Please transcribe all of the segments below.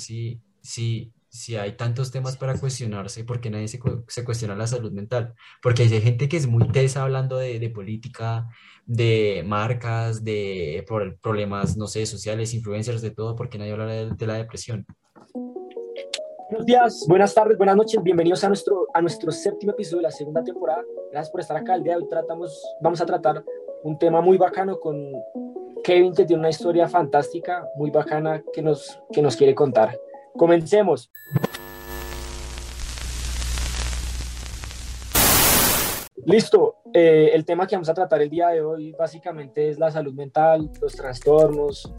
si, si, si hay tantos temas para cuestionarse, ¿por qué nadie se, se cuestiona la salud mental? Porque hay gente que es muy tesa hablando de, de política, de marcas, de problemas, no sé, sociales, influencers, de todo, porque nadie habla de, de la depresión. Buenos días, buenas tardes, buenas noches, bienvenidos a nuestro, a nuestro séptimo episodio de la segunda temporada. Gracias por estar acá. El día de hoy tratamos, vamos a tratar un tema muy bacano con Kevin, que tiene una historia fantástica, muy bacana, que nos, que nos quiere contar. Comencemos. Listo, eh, el tema que vamos a tratar el día de hoy básicamente es la salud mental, los trastornos,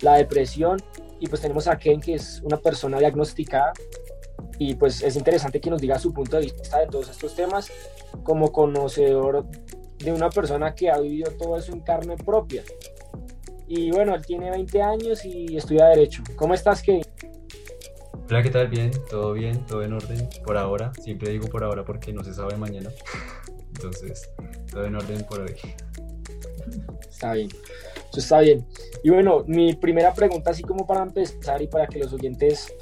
la depresión y pues tenemos a Ken que es una persona diagnosticada y pues es interesante que nos diga su punto de vista de todos estos temas como conocedor de una persona que ha vivido todo eso en carne propia. Y bueno, él tiene 20 años y estudia Derecho. ¿Cómo estás, Kevin? Hola, ¿qué tal? Bien, todo bien, todo en orden por ahora. Siempre digo por ahora porque no se sabe mañana. Entonces, todo en orden por hoy. Está bien, eso está bien. Y bueno, mi primera pregunta, así como para empezar y para que los oyentes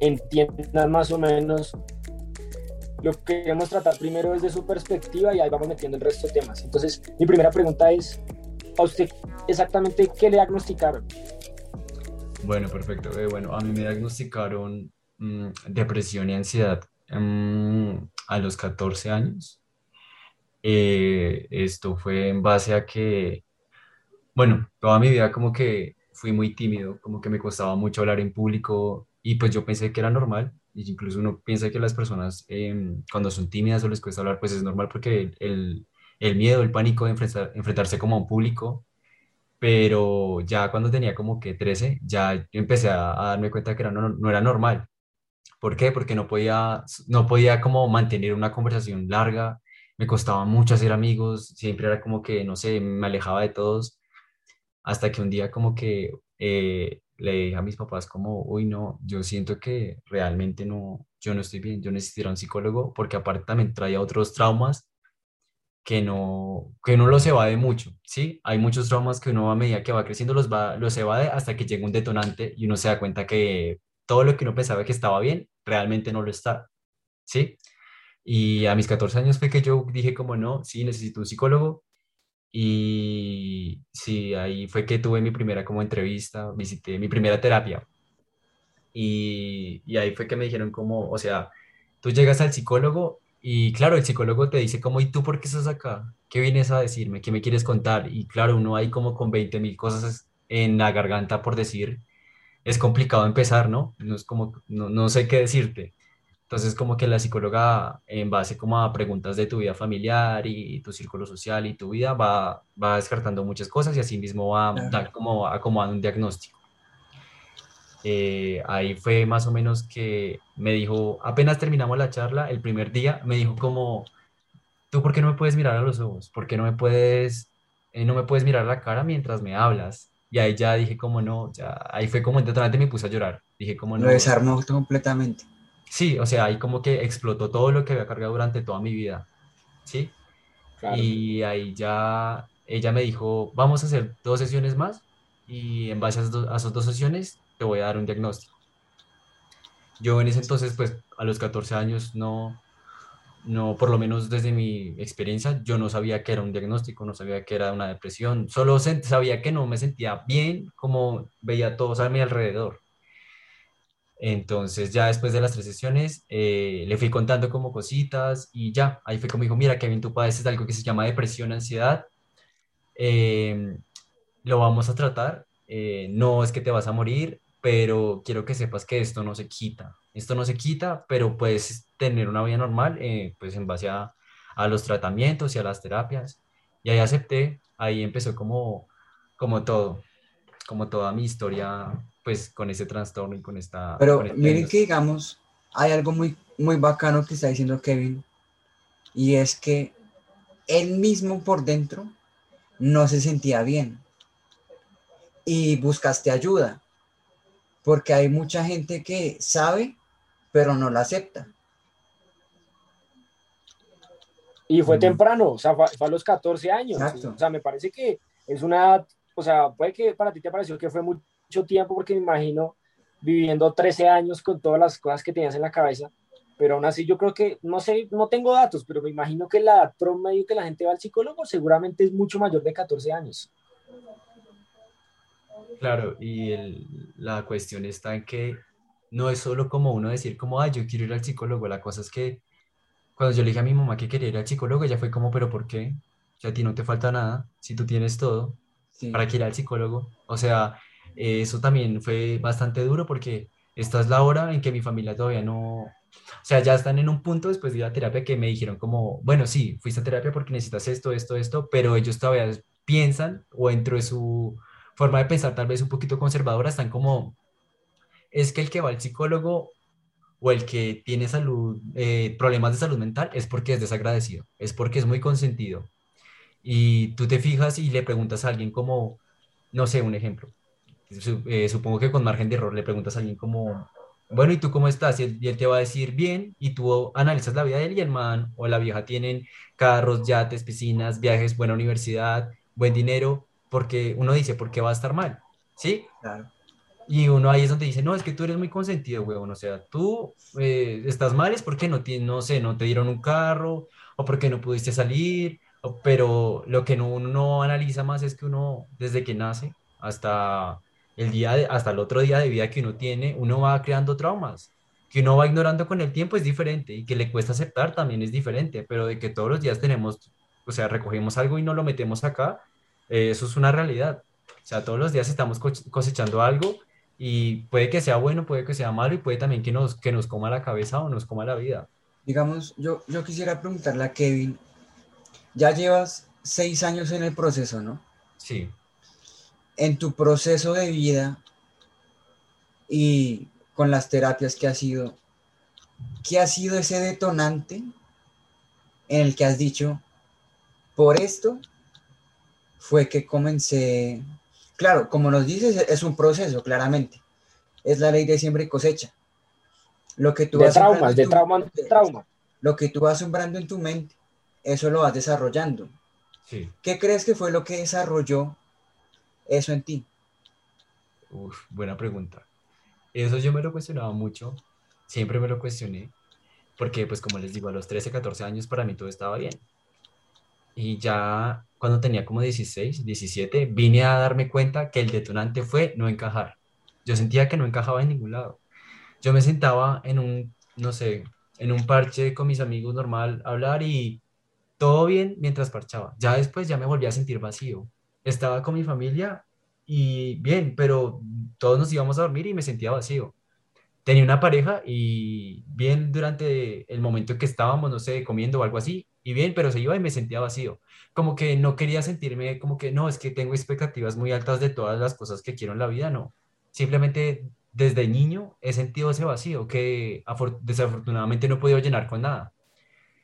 entiendan más o menos lo que queremos tratar primero desde su perspectiva y ahí vamos metiendo el resto de temas. Entonces, mi primera pregunta es, ¿a usted exactamente qué le diagnosticaron? Bueno, perfecto. Eh, bueno, a mí me diagnosticaron mm, depresión y ansiedad mm, a los 14 años. Eh, esto fue en base a que, bueno, toda mi vida como que fui muy tímido, como que me costaba mucho hablar en público y pues yo pensé que era normal. Incluso uno piensa que las personas em, cuando son tímidas o les cuesta hablar, pues es normal porque el, el miedo, el pánico de enfrentarse como a un público pero ya cuando tenía como que 13, ya empecé a, darme cuenta que era, no, era normal. ¿Por qué? Porque no podía, no podía como mantener una conversación larga, me costaba mucho hacer amigos, siempre era como que, no sé, me alejaba de todos, hasta que un día como que eh, le dije a mis papás como, uy, no, yo siento que realmente no, yo no estoy bien, yo necesito un psicólogo, porque aparte también traía otros traumas que no, que no los evade mucho, ¿sí? Hay muchos traumas que uno a medida que va creciendo los, va, los evade hasta que llega un detonante y uno se da cuenta que todo lo que uno pensaba que estaba bien, realmente no lo está, ¿sí? Y a mis 14 años fue que yo dije como no, sí, necesito un psicólogo. Y sí, ahí fue que tuve mi primera como entrevista, visité mi primera terapia. Y, y ahí fue que me dijeron como, o sea, tú llegas al psicólogo y claro, el psicólogo te dice como, ¿y tú por qué estás acá? ¿Qué vienes a decirme? ¿Qué me quieres contar? Y claro, uno ahí como con 20 mil cosas en la garganta por decir, es complicado empezar, ¿no? No es como, no, no sé qué decirte. Entonces como que la psicóloga en base como a preguntas de tu vida familiar y tu círculo social y tu vida va, va descartando muchas cosas y así mismo va a dar como acomodando un diagnóstico. Eh, ahí fue más o menos que me dijo, apenas terminamos la charla, el primer día, me dijo como, ¿tú por qué no me puedes mirar a los ojos? ¿Por qué no me puedes, eh, no me puedes mirar a la cara mientras me hablas? Y ahí ya dije como no, ya, ahí fue como totalmente me puse a llorar. Dije como no. Lo desarmó completamente. Sí, o sea, ahí como que explotó todo lo que había cargado durante toda mi vida, ¿sí? Y ahí ya ella me dijo, vamos a hacer dos sesiones más y en base a esas dos sesiones te voy a dar un diagnóstico. Yo en ese entonces, pues a los 14 años, no, no, por lo menos desde mi experiencia, yo no sabía que era un diagnóstico, no sabía que era una depresión, solo sabía que no me sentía bien como veía todos a mi alrededor. Entonces ya después de las tres sesiones eh, le fui contando como cositas y ya, ahí fue como dijo, mira Kevin, tú padeces algo que se llama depresión, ansiedad, em, lo vamos a tratar, eh, no es que te vas a morir, pero quiero que sepas que esto no se quita. Esto no se quita, pero puedes tener una vida normal, eh, pues en base a, a, los tratamientos y a las terapias. Y ahí acepté, ahí empezó como, como todo, como toda mi historia, pues con ese trastorno y con esta... Pero este miren que digamos, hay algo muy, muy bacano que está diciendo Kevin, y es que él mismo por dentro no se sentía bien y buscaste ayuda porque hay mucha gente que sabe, pero no la acepta. Y fue temprano, o sea, fue, a los 14 años. O sea, me parece que es una, o sea, puede que para ti te pareció que fue mucho tiempo, porque me imagino viviendo 13 años con todas las cosas que tenías en la cabeza, pero aún así yo creo que, no sé, no tengo datos, pero me imagino que la edad promedio que la gente va al psicólogo seguramente es mucho mayor de 14 años. Claro, y la cuestión está en que no es solo como uno decir como, ay, yo quiero ir al psicólogo, la cosa es que cuando yo le dije a mi mamá que quería ir al psicólogo, ella fue como, pero ¿por qué? Si a ti no te falta nada, si tú tienes todo, ¿para que ir al psicólogo? O sea, eso también fue bastante duro porque esta es la hora en que mi familia todavía no, o sea, ya están en un punto después de ir a terapia que me dijeron como, bueno, sí, fuiste a terapia porque necesitas esto, esto, esto, pero ellos todavía piensan o dentro de su forma de pensar tal vez un poquito conservadora, están como, es que el que va al psicólogo o el que tiene salud, eh, problemas de salud mental es porque es desagradecido, es porque es muy consentido. Y tú te fijas y le preguntas a alguien como, no sé, un ejemplo. Eh, supongo que con margen de error le preguntas a alguien como, bueno, ¿y tú cómo estás? Y él, te va a decir bien, y tú analizas la vida de él y el man o la vieja tienen carros, yates, piscinas, viajes, buena universidad, buen dinero, porque uno dice, ¿por qué va a estar mal? ¿Sí? Claro. Y uno ahí es donde dice, no, es que tú eres muy consentido, huevón. O sea, tú eh, estás mal es porque no, no sé, no te dieron un carro o porque no pudiste salir. pero lo que no, uno no analiza más es que uno, desde que nace hasta el, día hasta el otro día de vida que uno tiene, uno va creando traumas. Que uno va ignorando con el tiempo es diferente y que le cuesta aceptar también es diferente. Pero de que todos los días tenemos, o sea, recogemos algo y no lo metemos acá, eh, eso es una realidad. O sea, todos los días estamos cosechando algo y puede que sea bueno, puede que sea malo y puede también que nos, que nos coma la cabeza o nos coma la vida. Digamos, yo, yo quisiera preguntarle a Kevin, ya llevas seis años en el proceso, ¿no? Sí. En tu proceso de vida y con las terapias que has sido, ¿qué ha sido ese detonante en el que has dicho, por esto fue que comencé Claro, como nos dices, es un proceso, claramente. Es la ley de siembra y cosecha. Lo que tú de traumas, de trauma, de trauma. Lo que tú vas sembrando en tu mente, eso lo vas desarrollando. Sí. ¿Qué crees que fue lo que desarrolló eso en ti? Uf, buena pregunta. Eso yo me lo cuestionaba mucho, siempre me lo cuestioné, porque pues como les digo, a los 13, 14 años para mí todo estaba bien. Y ya cuando tenía como 16, 17, vine a darme cuenta que el detonante fue no encajar. Yo sentía que no encajaba en ningún lado. Yo me sentaba en un, no sé, en un parche con mis amigos normal a hablar y todo bien mientras parchaba. Ya después ya me volví a sentir vacío. Estaba con mi familia y bien, pero todos nos íbamos a dormir y me sentía vacío. Tenía una pareja y bien durante el momento en que estábamos, no sé, comiendo o algo así, y bien, pero se iba y me sentía vacío. Como que no quería sentirme como que no, es que tengo expectativas muy altas de todas las cosas que quiero en la vida, no. Simplemente desde niño he sentido ese vacío que desafortunadamente no he podido llenar con nada.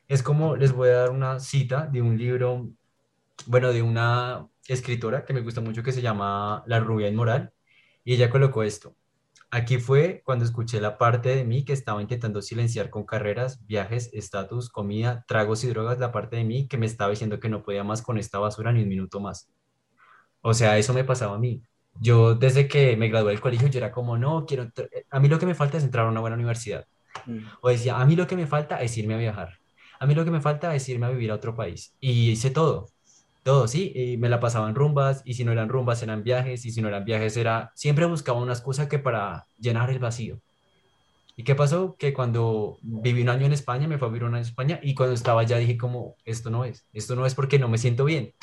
Es como les voy a dar una cita de un libro, bueno, de una escritora que me gusta mucho que se llama La rubia inmoral y ella colocó esto. Aquí fue cuando escuché la parte de mí que estaba intentando silenciar con carreras, viajes, estatus, comida, tragos y drogas, la parte de mí que me estaba diciendo que no podía más con esta basura ni un minuto más. O sea, eso me pasaba a mí. Yo desde que me gradué del colegio yo era como, no, quiero, a mí lo que me falta es entrar a una buena universidad. Mm. O decía, a mí lo que me falta es irme a viajar. A mí lo que me falta es irme a vivir a otro país. Y hice todo todo, sí, y me la pasaba en rumbas, y si no eran rumbas eran viajes, y si no eran viajes era, siempre buscaba una excusa que para llenar el vacío. ¿Y qué pasó? Que cuando viví un año en España, me fue a vivir un año en España, y cuando estaba allá dije como, esto no es, esto no es porque no me siento bien.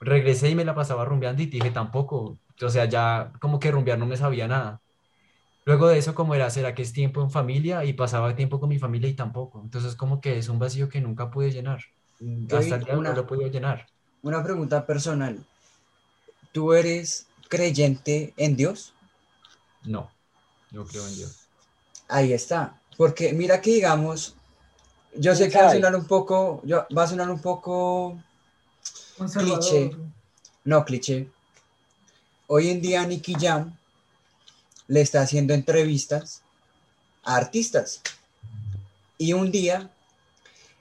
Regresé y me la pasaba rumbeando y dije tampoco, o sea, ya como que rumbear no me sabía nada. Luego de eso, como era, ¿será que es tiempo en familia? Y pasaba tiempo con mi familia y tampoco. Entonces, como que es un vacío que nunca pude llenar. Hasta el día no lo pude llenar una pregunta personal. ¿Tú eres creyente en Dios? No, no creo en Dios. Ahí está. Porque mira que digamos, yo sé que va a sonar un poco, yo, va a sonar un poco cliché. No, cliché. Hoy en día Nicky Jam le está haciendo entrevistas a artistas. Y un día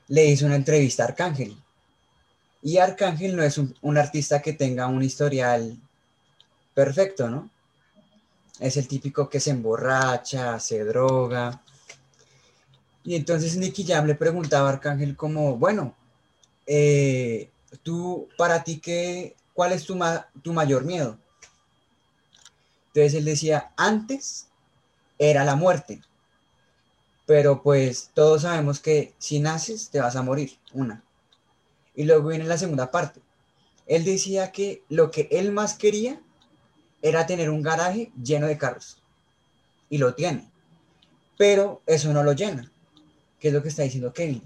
le hizo una entrevista a Arcángel. Y Arcángel no es un, artista que tenga un historial perfecto, ¿no? es el típico que se emborracha, se droga. Y entonces Nicky Jam le preguntaba a Arcángel como, bueno, eh, tú, para ti, qué, ¿cuál es tu, tu mayor miedo? Entonces él decía, antes era la muerte, pero pues todos sabemos que si naces te vas a morir, una. Y luego viene la segunda parte. Él decía que lo que él más quería era tener un garaje lleno de carros. Y lo tiene. Pero eso no lo llena. ¿Qué es lo que está diciendo Kevin?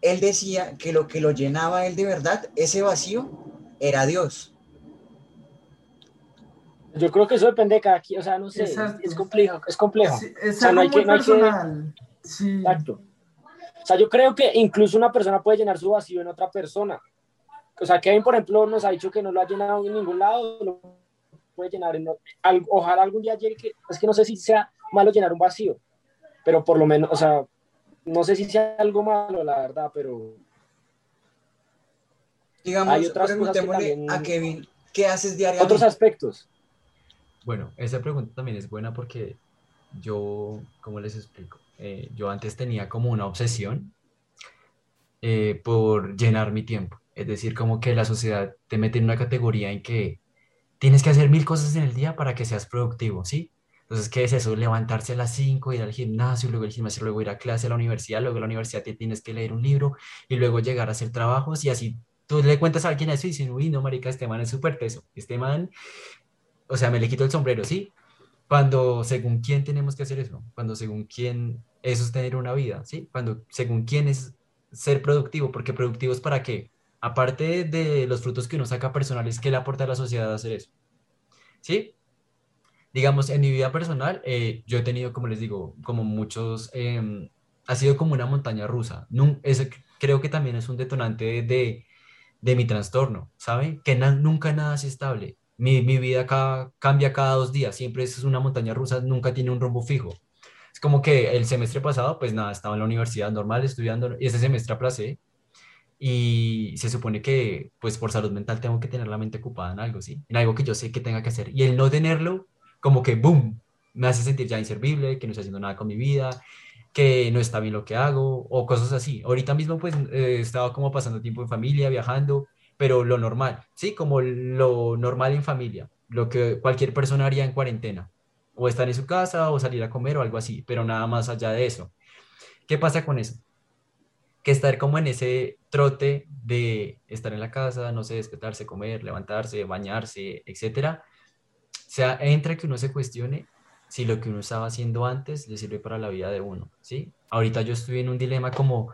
Él decía que lo que lo llenaba él de verdad, ese vacío, era Dios. Yo creo que eso depende de cada quien, o sea, no sé, es complejo, es complejo. es algo muy personal. Sí. Exacto. O sea, yo creo que incluso una persona puede llenar su vacío en otra persona. O sea, Kevin, por ejemplo, nos ha dicho que no lo ha llenado en ningún lado, lo puede llenar en, ojalá algún día llegue, que, es que no sé si sea malo llenar un vacío, pero por lo menos, o sea, no sé si sea algo malo, la verdad, pero... Digamos, hay otras preguntémosle a Kevin, ¿qué haces diariamente? Otros aspectos. Bueno, esa pregunta también es buena porque yo, ¿cómo les explico? Eh, yo antes tenía como una obsesión eh, por llenar mi tiempo. Es decir, como que la sociedad te mete en una categoría en que tienes que hacer mil cosas en el día para que seas productivo, ¿sí? Entonces, ¿qué es eso? Levantarse a las 5, ir al gimnasio, luego el gimnasio, luego ir a clase a la universidad, luego a la universidad te tienes que leer un libro y luego llegar a hacer trabajos y así tú le cuentas a alguien eso y dicen, uy, no, marica, este man es súper teso, este man, o sea, me le quito el sombrero, ¿sí? Cuando según quién tenemos que hacer eso, cuando según quién eso es tener una vida, ¿sí? Cuando según quién es ser productivo, porque productivo es para qué? aparte de los frutos que uno saca personales, ¿qué le aporta a la sociedad hacer eso? ¿Sí? Digamos, en mi vida personal, eh, yo he tenido, como les digo, como muchos, em, ha sido como una montaña rusa. eso creo que también es un detonante de, de mi trastorno, ¿saben? Que nunca nada es estable. Mi, mi vida cambia cada dos días, siempre es una montaña rusa, nunca tiene un rumbo fijo. Es como que el semestre pasado, pues nada, estaba en la universidad normal estudiando, y ese semestre aplacé, y se supone que pues por salud mental tengo que tener la mente ocupada en algo, ¿sí? En algo que yo sé que tenga que hacer. Y el no tenerlo, como que, ¡boom!, me hace sentir ya inservible, que no estoy haciendo nada con mi vida, que no está bien lo que hago, o cosas así. Ahorita mismo pues he estado como pasando tiempo en familia, viajando, pero lo normal, ¿sí? Como lo normal en familia, lo que cualquier persona haría en cuarentena. O estar en su casa, o salir a comer, o algo así, pero nada más allá de eso. ¿Qué pasa con eso? que estar como en ese trote de estar en la casa, no sé, despertarse, comer, levantarse, bañarse, etcétera, sea, entra que uno se cuestione si lo que uno estaba haciendo antes le sirve para la vida de uno, ¿sí? Ahorita yo estoy en un dilema como,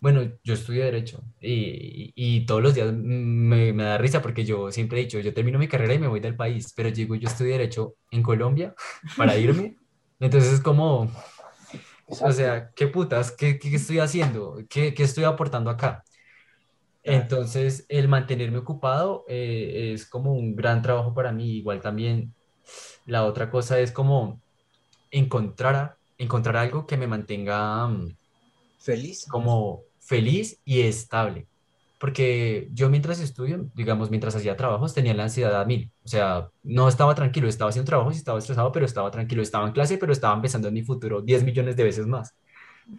bueno, yo estudio Derecho y, y todos los días me, me, da risa porque yo siempre he dicho, yo termino mi carrera y me voy del país, pero digo, yo estudio Derecho en Colombia para irme, entonces es como, o sea, ¿qué putas? ¿Qué, qué estoy haciendo? ¿Qué, ¿Qué, estoy aportando acá? Entonces, el mantenerme ocupado eh, es como un gran trabajo para mí. Igual también la otra cosa es como encontrar, encontrar algo que me mantenga mm, feliz. Como feliz y estable porque yo mientras estudio, digamos, mientras hacía trabajos, tenía la ansiedad a mil. O sea, no estaba tranquilo, estaba haciendo trabajos y estaba estresado, pero estaba tranquilo, estaba en clase, pero estaba pensando en mi futuro 10 millones de veces más.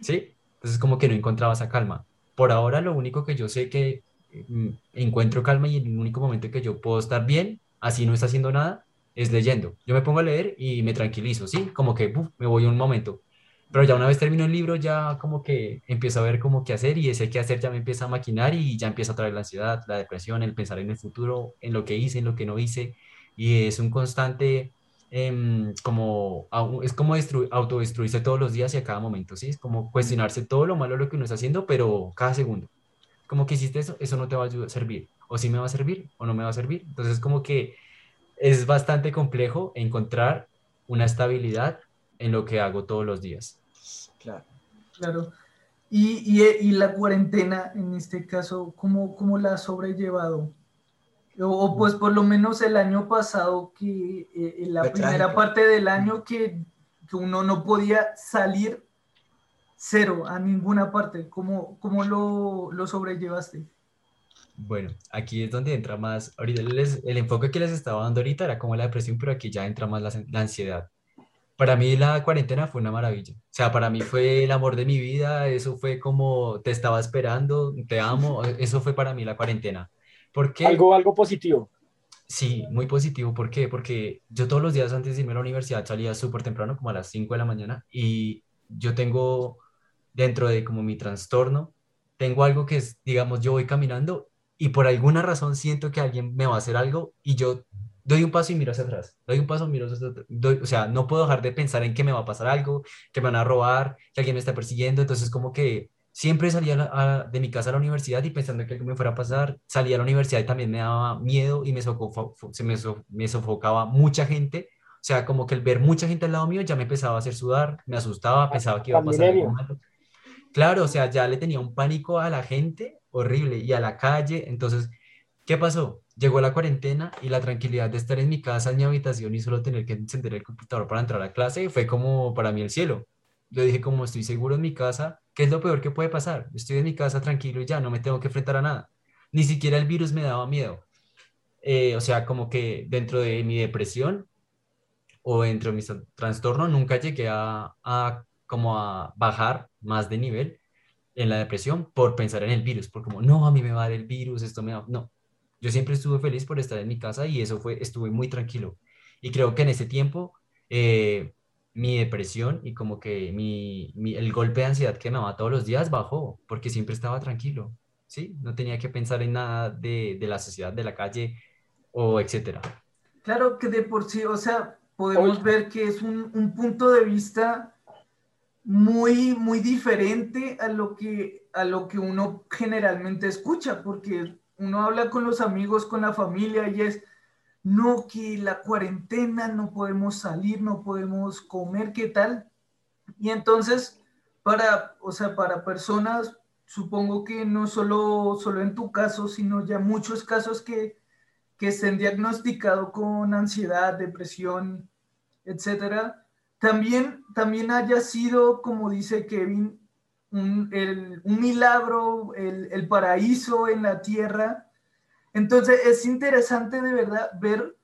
¿Sí? Entonces como que no encontraba esa calma. Por ahora lo único que yo sé que mm, encuentro calma y el único momento que yo puedo estar bien, así no está haciendo nada, es leyendo. Yo me pongo a leer y me tranquilizo, ¿sí? Como que me voy un momento. Pero ya una vez termino el libro, ya como que empiezo a ver cómo qué hacer y ese qué hacer ya me empieza a maquinar y ya empieza a traer la ansiedad, la depresión, el pensar en el futuro, en lo que hice, en lo que no hice. Y es un constante, em, como, es como autodestruirse todos los días y a cada momento, ¿sí? Es como cuestionarse todo lo malo lo que uno está haciendo, pero cada segundo. Como que hiciste eso, eso no te va a servir. O sí me va a servir o no me va a servir. Entonces como que es bastante complejo encontrar una estabilidad en lo que hago todos los días. Claro. Claro. Y, y, la cuarentena, en este caso, ¿cómo, cómo la ha sobrellevado? O, pues por lo menos el año pasado, que eh, en la primera parte del año que, que, uno no podía salir cero a ninguna parte, ¿cómo, cómo lo, lo sobrellevaste? Bueno, aquí es donde entra más, ahorita el enfoque que les estaba dando ahorita era como la depresión, pero aquí ya entra más la, la ansiedad. Para mí la cuarentena fue una maravilla. O sea, para mí fue el amor de mi vida, eso fue como te estaba esperando, te amo, eso fue para mí la cuarentena. ¿Por Algo, algo positivo. Sí, muy positivo. ¿Por qué? Porque yo todos los días antes de irme a la universidad salía súper temprano, como a las 5 de la mañana, y yo tengo dentro de como mi trastorno, tengo algo que es, digamos, yo voy caminando y por alguna razón siento que alguien me va a hacer algo y yo doy un paso y miro hacia atrás, doy un paso, miro hacia atrás, o sea, no puedo dejar de pensar en que me va a pasar algo, que me van a robar, que alguien me está persiguiendo, entonces como que siempre salía de mi casa a la universidad y pensando que algo me fuera a pasar, salía a la universidad y también me daba miedo y me, se me, me sofocaba mucha gente, o sea, como que el ver mucha gente al lado mío ya me empezaba a hacer sudar, me asustaba, pensaba que iba a pasar algo malo. Claro, o sea, ya le tenía un pánico a la gente horrible y a la calle. Entonces, ¿qué pasó? Llegó la cuarentena y la tranquilidad de estar en mi casa, en mi habitación y solo tener que encender el computador para entrar a clase fue como para mí el cielo. Yo dije, como estoy seguro en mi casa, ¿qué es lo peor que puede pasar? Estoy en mi casa tranquilo y ya no me tengo que enfrentar a nada. Ni siquiera el virus me daba miedo. Eh, o sea, como que dentro de mi depresión o dentro de mi trastorno nunca llegué a, a como a bajar más de nivel en la depresión por pensar en el virus, por como, no, a mí me va a dar el virus, esto me va... No, yo siempre estuve feliz por estar en mi casa y eso fue, estuve muy tranquilo. Y creo que en ese tiempo eh, mi depresión y como que mi, mi, el golpe de ansiedad que me daba todos los días bajó, porque siempre estaba tranquilo, ¿sí? No tenía que pensar en nada de, de la sociedad, de la calle o etcétera. Claro que de por sí, o sea, podemos ver que es un, un punto de vista muy, muy diferente a lo, que, a lo que uno generalmente escucha, porque uno habla con los amigos, con la familia y es, no, que la cuarentena, no podemos salir, no podemos comer, ¿qué tal? Y entonces, para, o sea, para personas, supongo que no solo, solo en tu caso, sino ya muchos casos que, que estén diagnosticados con ansiedad, depresión, etcétera, también, también haya sido, como dice Kevin, un, milagro, el, paraíso en la tierra. Entonces es interesante de verdad ver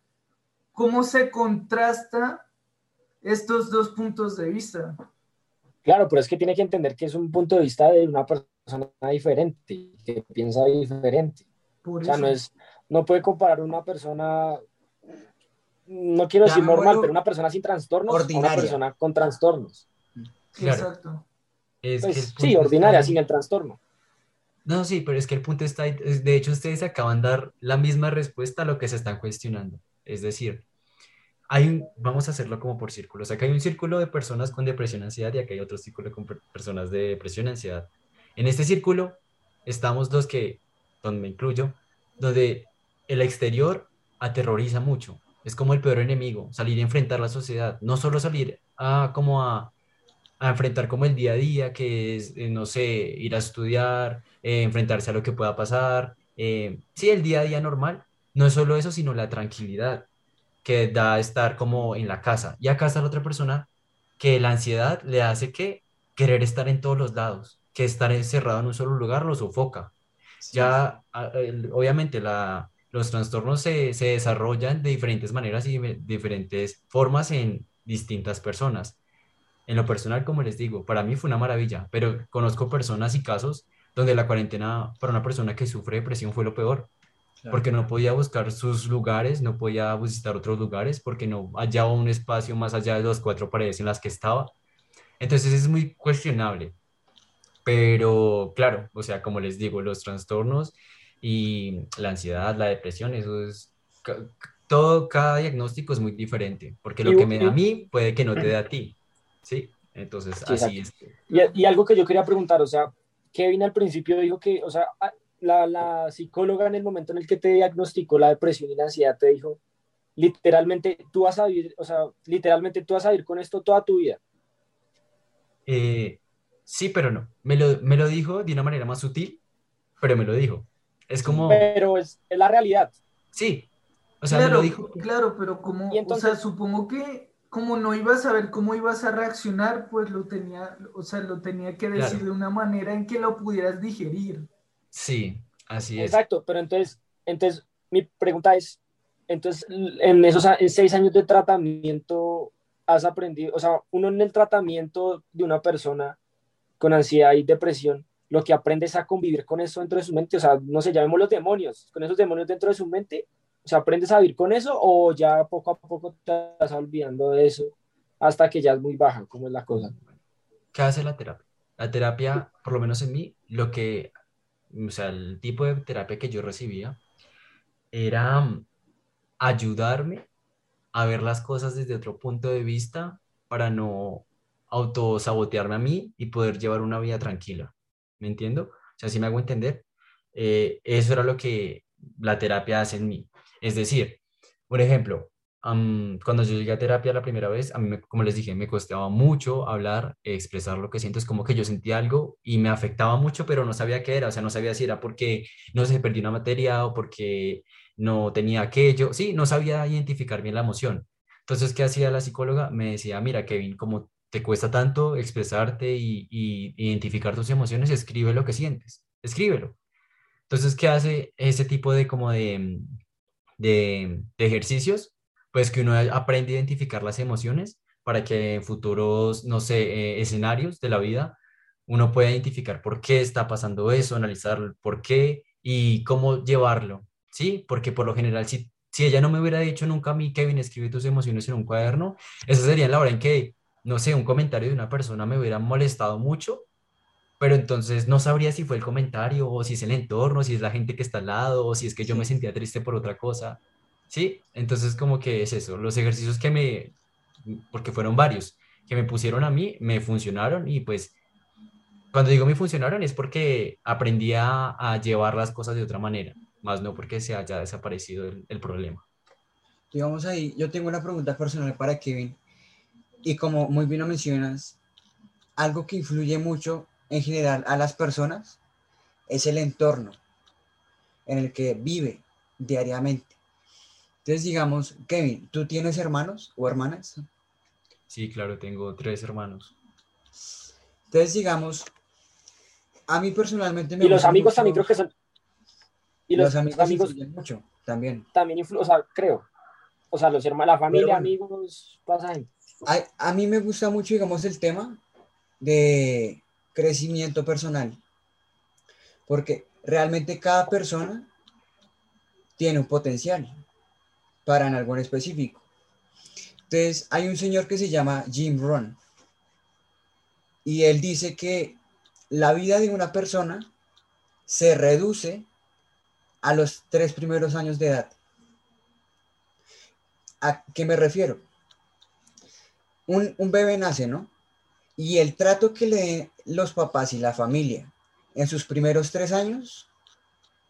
cómo se contrasta estos dos puntos de vista. Claro, pero es que tiene que entender que es un punto de vista de una persona diferente, que piensa diferente. o sea, no, es, no puede comparar una persona no quiero decir normal, pero una persona sin trastornos ordinaria. una persona con trastornos. Exacto. Pues, sí, ordinaria, sin el trastorno. No, sí, pero es que el punto está, de hecho ustedes acaban de dar la misma respuesta a lo que se están cuestionando. Es decir, hay vamos a hacerlo como por círculos. Acá hay un círculo de personas con depresión, ansiedad y acá hay otro círculo con personas de depresión, ansiedad. En este círculo estamos los que, donde me incluyo, donde el exterior aterroriza mucho es como el peor enemigo, salir a enfrentar la sociedad, no solo salir a como a, a enfrentar como el día a día, que es, eh, no sé, ir a estudiar, eh, enfrentarse a lo que pueda pasar, eh, sí, el día a día normal, no es solo eso, sino la tranquilidad que da estar como en la casa. Y acá está la otra persona que la ansiedad le hace que querer estar en todos los lados, que estar encerrado en un solo lugar lo sofoca. Ya, obviamente, la, los trastornos se, se desarrollan de diferentes maneras y de diferentes formas en distintas personas. En lo personal, como les digo, para mí fue una maravilla, pero conozco personas y casos donde la cuarentena para una persona que sufre depresión fue lo peor, porque no podía buscar sus lugares, no podía visitar otros lugares, porque no hallaba un espacio más allá de las cuatro paredes en las que estaba. Entonces es muy cuestionable. Pero claro, o sea, como les digo, los trastornos y la ansiedad, la depresión, eso es, todo, cada diagnóstico es muy diferente, porque lo que me da a mí puede que no te dé a ti, ¿sí? Entonces, así es. Y, y, algo que yo quería preguntar, o sea, Kevin al principio dijo que, o sea, la, la psicóloga en el momento en el que te diagnosticó la depresión y la ansiedad te dijo, literalmente, tú vas a vivir, o sea, literalmente tú vas a vivir con esto toda tu vida. Eh, sí, pero no. Me lo, me lo dijo de una manera más sutil, pero me lo dijo. Es como... Pero es, es la realidad. Sí. O sea, claro, lo dijo. Claro, pero como, entonces, o sea, supongo que como no ibas a ver cómo ibas a reaccionar, pues lo tenía, o sea, lo tenía que decir de una manera en que lo pudieras digerir. Sí, Así es. Exacto, pero entonces, entonces mi pregunta es, entonces, en esos seis años de tratamiento, has aprendido, o sea, uno en el tratamiento de una persona con ansiedad y depresión, lo que aprende es a convivir con eso dentro de su mente, o sea, no sé, llamemos los demonios, con esos demonios dentro de su mente, o sea, aprendes a vivir con eso o ya poco a poco te vas olvidando de eso hasta que ya es muy baja, ¿cómo es la cosa? ¿Qué hace la terapia? La terapia, por lo menos en mí, lo que, o sea, el tipo de terapia que yo recibía era mm, ayudarme a ver las cosas desde otro punto de vista para no autosabotearme a mí y poder llevar una vida tranquila. ¿Me entiendo? O sea, si me hago entender, eh, eso era lo que la terapia hace en mí. Es decir, por ejemplo, cuando yo llegué a terapia la primera vez, a mí, como les dije, me costaba mucho hablar, expresar lo que siento. Es como que yo sentía algo y me afectaba mucho, pero no sabía qué era. O sea, no sabía si era porque no se perdió una materia o porque no tenía aquello. Sí, no sabía identificar bien la emoción. Entonces, ¿qué hacía la psicóloga? Me decía, mira, Kevin, como te cuesta tanto expresarte y, y identificar tus emociones, escribe lo que sientes. Escríbelo. Entonces, ¿qué hace ese tipo de como de, de, ejercicios? pues que uno aprende a identificar las emociones para que en futuros, no sé, eh, escenarios de la vida, uno pueda identificar por qué está pasando eso, analizar por qué y cómo llevarlo, ¿sí? Porque por lo general, si, si ella no me hubiera dicho nunca a mí, Kevin, escribe tus emociones en un cuaderno, esa sería la hora en que, no sé, un comentario de una persona me hubiera molestado mucho, pero entonces no sabría si fue el comentario o si es el entorno, si es la gente que está al lado o si es que yo me sentía triste por otra cosa. ¿sí? Entonces como que es eso, los ejercicios que me, porque fueron varios, que me pusieron a mí, me funcionaron y pues cuando digo me funcionaron es porque aprendí a, llevar las cosas de otra manera, más no porque se haya desaparecido el, problema. Digamos ahí, yo tengo una pregunta personal para Kevin y como muy bien lo mencionas, algo que influye mucho en general a las personas es el entorno en el que vive diariamente. Entonces, digamos, Kevin, ¿tú tienes hermanos o hermanas? Sí, claro, tengo tres hermanos. Entonces, digamos, a mí personalmente me Y los amigos también creo que son. Y los, amigos, amigos mucho también. También influyen, o sea, creo. O sea, los hermanos, la familia, amigos, pasan. A, a mí me gusta mucho, digamos, el tema de crecimiento personal. Porque realmente cada persona tiene un potencial para en algo específico. Entonces, hay un señor que se llama Jim Rohn y él dice que la vida de una persona se reduce a los tres primeros años de edad. ¿A qué me refiero? Un, un bebé nace, ¿no? Y el trato que le den los papás y la familia en sus primeros tres años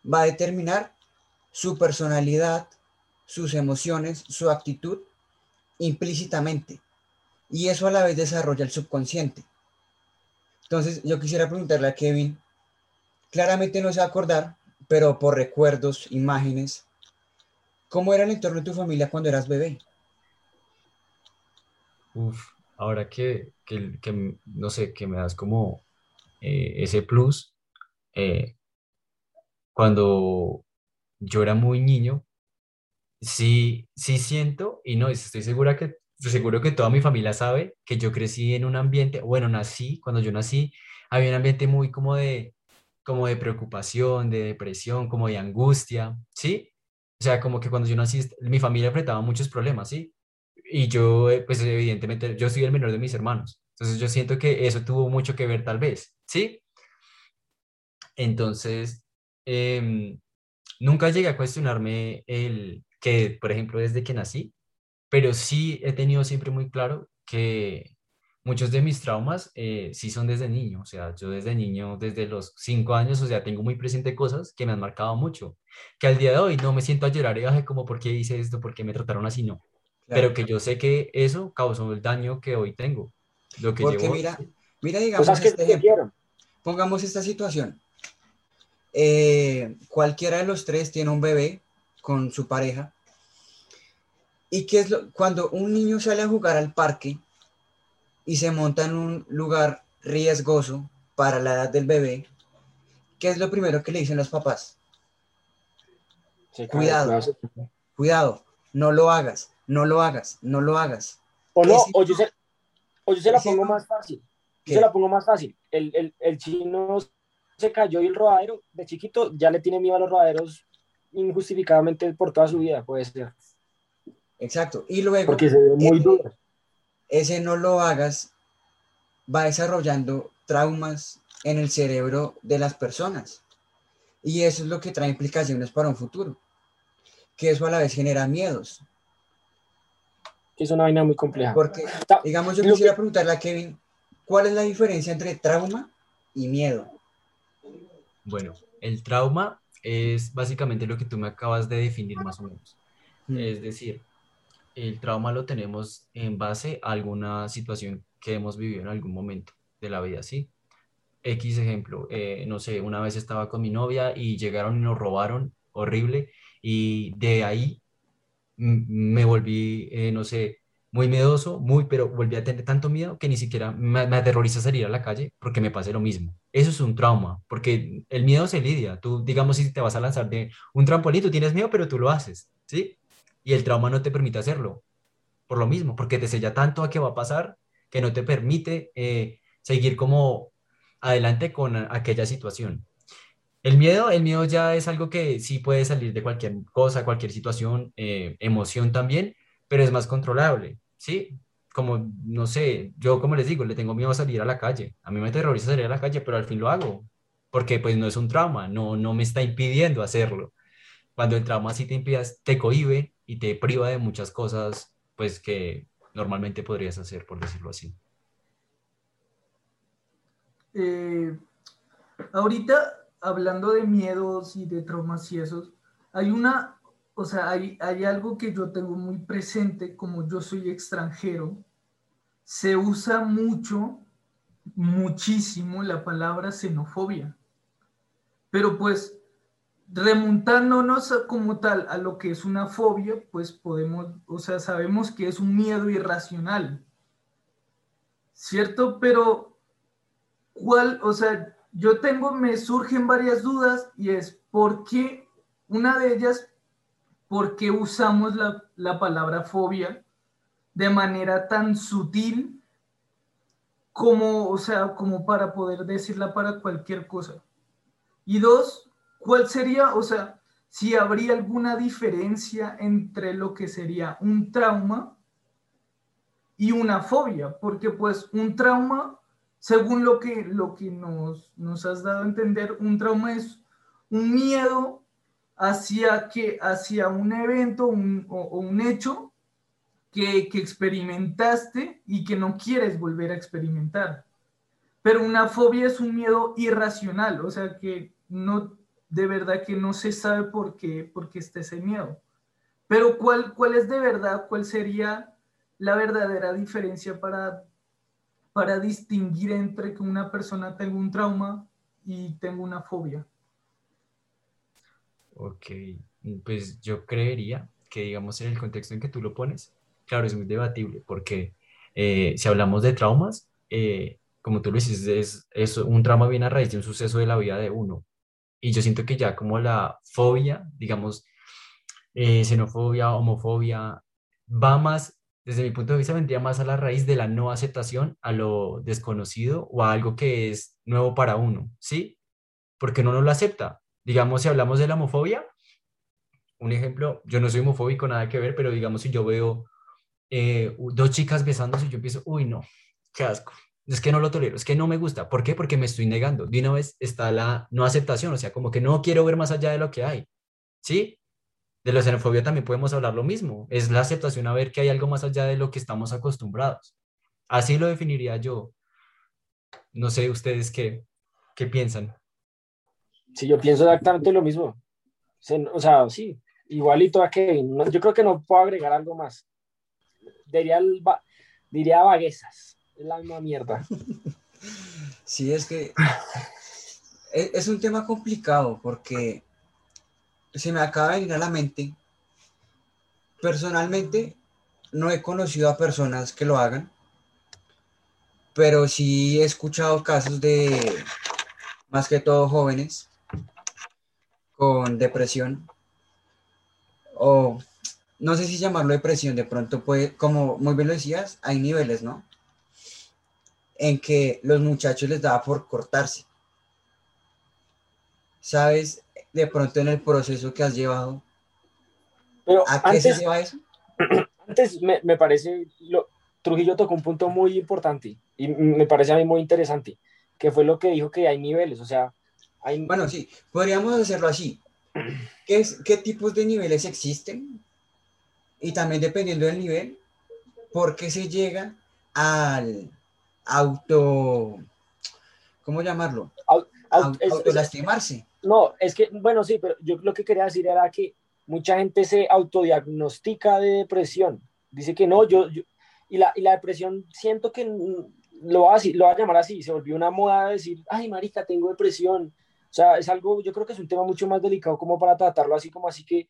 va a determinar su personalidad, sus emociones, su actitud implícitamente. Y eso a la vez desarrolla el subconsciente. Entonces, yo quisiera preguntarle a Kevin, claramente no se va a acordar, pero por recuerdos, imágenes, ¿cómo era el entorno de tu familia cuando eras bebé? Uf, ahora que, no sé, que me das como eh, ese plus, eh, cuando yo era muy niño, sí, sí siento, y no, estoy segura que, seguro que toda mi familia sabe que yo crecí en un ambiente, bueno, nací, cuando yo nací, había un ambiente muy como de, como de preocupación, de depresión, como de angustia, ¿sí? O sea, como que cuando yo nací, mi familia enfrentaba muchos problemas, ¿sí? Y yo, eh, pues evidentemente, yo soy el menor de mis hermanos. Entonces yo siento que eso tuvo mucho que ver tal vez, ¿sí? Entonces, em, nunca llegué a cuestionarme el, que, por ejemplo, desde que nací, pero sí he tenido siempre muy claro que muchos de mis traumas eh, sí son desde niño, o sea, yo desde niño, desde los cinco años, o sea, tengo muy presente cosas que me han marcado mucho, que al día de hoy no me siento a llorar y dije como, ¿por qué hice esto? ¿Por qué me trataron así? No, pero que yo sé que eso causó el daño que hoy tengo. Lo que Porque mira, mira, digamos, este pongamos esta situación. Eh, cualquiera de los tres tiene un bebé con su pareja. ¿Y qué es lo, cuando un niño sale a jugar al parque y se monta en un lugar riesgoso para la edad del bebé, ¿qué es lo primero que le dicen los papás? cuidado, cuidado, no lo hagas, no lo hagas, no lo hagas. O no, o yo se, o yo se la pongo más fácil. Yo se la pongo más fácil. El, el, el chino se cayó y el rodadero de chiquito ya le tiene miedo a los rodaderos injustificadamente por toda su vida, puede ser. Exacto. Y luego, porque se ve muy duro. Ese no lo hagas va desarrollando traumas en el cerebro de las personas. Y eso es lo que trae implicaciones para un futuro. Que eso a la vez genera miedos. Es una vaina muy compleja. Porque, digamos, yo quisiera preguntarle a Kevin, ¿cuál es la diferencia entre trauma y miedo? Bueno, el trauma es básicamente lo que tú me acabas de definir más o menos. Mm. Es decir, el trauma lo tenemos en base a alguna situación que hemos vivido en algún momento de la vida, ¿sí? X ejemplo, eh, no sé, una vez estaba con mi novia y llegaron y nos robaron, horrible, y de ahí me volví, eh, no sé, muy miedoso, muy, pero volví a tener tanto miedo que ni siquiera me, me, aterroriza salir a la calle porque me pase lo mismo. Eso es un trauma, porque el miedo se lidia. Tú, digamos, si te vas a lanzar de un trampolín, tú tienes miedo, pero tú lo haces, ¿sí? Y el trauma no te permite hacerlo, por lo mismo, porque te sella tanto a qué va a pasar que no te permite eh, seguir como adelante con aquella situación. El miedo, el miedo ya es algo que sí puede salir de cualquier cosa, cualquier situación, eh, emoción también, pero es más controlable, ¿sí? Como, no sé, yo como les digo, le tengo miedo a salir a la calle. A mí me aterroriza salir a la calle, pero al fin lo hago, porque pues no es un trauma, no, no me está impidiendo hacerlo. Cuando el trauma sí te impide, te cohibe y te priva de muchas cosas, pues que normalmente podrías hacer, por decirlo así. Eh, ahorita, hablando de miedos y de traumas y esos, hay una, o sea, hay, hay algo que yo tengo muy presente, como yo soy extranjero, se usa mucho, muchísimo la palabra xenofobia. Pero pues remontándonos como tal a lo que es una fobia, pues podemos, o sea, sabemos que es un miedo irracional, ¿cierto? Pero, ¿cuál, o sea, yo tengo, me surgen varias dudas y es, ¿por qué, una de ellas, por qué usamos la, la palabra fobia de manera tan sutil como, o sea, como para poder decirla para cualquier cosa? Y dos, ¿Cuál sería, o sea, si habría alguna diferencia entre lo que sería un trauma y una fobia? Porque pues un trauma, según lo que, lo que nos, nos has dado a entender, un trauma es un miedo hacia, que, hacia un evento o, un hecho que, que, experimentaste y que no quieres volver a experimentar. Pero una fobia es un miedo irracional, o sea, que no de verdad que no se sabe por qué, por qué está ese miedo. Pero ¿cuál, ¿cuál es de verdad, cuál sería la verdadera diferencia para, para distinguir entre que una persona tenga un trauma y tenga una fobia? Ok, pues yo creería que digamos en el contexto en que tú lo pones, claro, es muy debatible porque eh, si hablamos de traumas, eh, como tú lo dices, es, es, un trauma viene a raíz de un suceso de la vida de uno. Y yo siento que ya como la fobia, digamos, eh, xenofobia, homofobia, va más, desde mi punto de vista, vendría más a la raíz de la no aceptación a lo desconocido o a algo que es nuevo para uno, ¿sí? Porque uno no lo acepta. Digamos, si hablamos de la homofobia, un ejemplo, yo no soy homofóbico, nada que ver, pero digamos, si yo veo eh, dos chicas besándose, yo pienso, uy, no, qué asco es que no lo tolero, es que no me gusta. ¿Por qué? Porque me estoy negando. De una vez está la no aceptación, o sea, como que no quiero ver más allá de lo que hay. ¿Sí? De la xenofobia también podemos hablar lo mismo. Es la aceptación a ver que hay algo más allá de lo que estamos acostumbrados. Así lo definiría yo. No sé ustedes qué, qué piensan. Sí, yo pienso exactamente lo mismo. O sea, sí, igualito a Kevin. Yo creo que no puedo agregar algo más. Diría, diría vaguezas la misma mierda. Sí, es que es, un tema complicado porque se me acaba de venir a la mente. Personalmente, no he conocido a personas que lo hagan, pero sí he escuchado casos de, más que todo jóvenes, con depresión, o no sé si llamarlo depresión, de pronto puede, como muy bien lo decías, hay niveles, ¿no? En que los muchachos les daba por cortarse. ¿Sabes? De pronto en el proceso que has llevado. ¿A qué se lleva eso? Antes me, me parece, lo, Trujillo tocó un punto muy importante y me parece a mí muy interesante, que fue lo que dijo que hay niveles, o sea, hay... Bueno, sí, podríamos hacerlo así. ¿Qué, es, ¿Qué tipos de niveles existen? Y también dependiendo del nivel, ¿por qué se llega al auto, ¿cómo llamarlo? Auto, lastimarse. No, es que, bueno, sí, pero yo lo que quería decir era que mucha gente se autodiagnostica de depresión. Dice que no, yo, y, la, y la depresión siento que lo va, a, lo va a llamar así, se volvió una moda de decir, ay, marica, tengo depresión. O sea, es algo, yo creo que es un tema mucho más delicado como para tratarlo así como así que,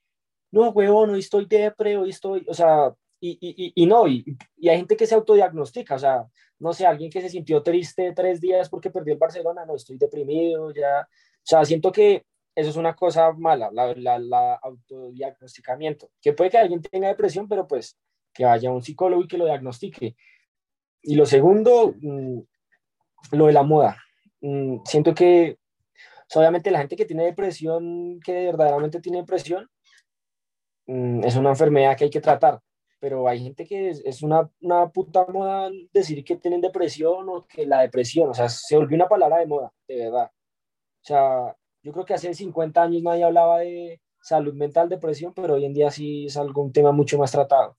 no, huevón, hoy estoy depre, hoy estoy, o sea, y, y, y no, y, y, hay gente que se autodiagnostica, o sea, no sé, alguien que se sintió triste tres días porque perdió el Barcelona, no, estoy deprimido, ya, o sea, siento que eso es una cosa mala, la, la, autodiagnosticamiento, que puede que alguien tenga depresión, pero pues que vaya un psicólogo y que lo diagnostique. Y lo segundo, mm, lo de la moda. Mm, siento que, obviamente, la gente que tiene depresión, que verdaderamente tiene depresión, mm, es una enfermedad que hay que tratar. Pero hay gente que es, una, una, puta moda decir que tienen depresión o que la depresión, o sea, se volvió una palabra de moda, de verdad. O sea, yo creo que hace 50 años nadie hablaba de salud mental, depresión, pero hoy en día sí es algo, un tema mucho más tratado.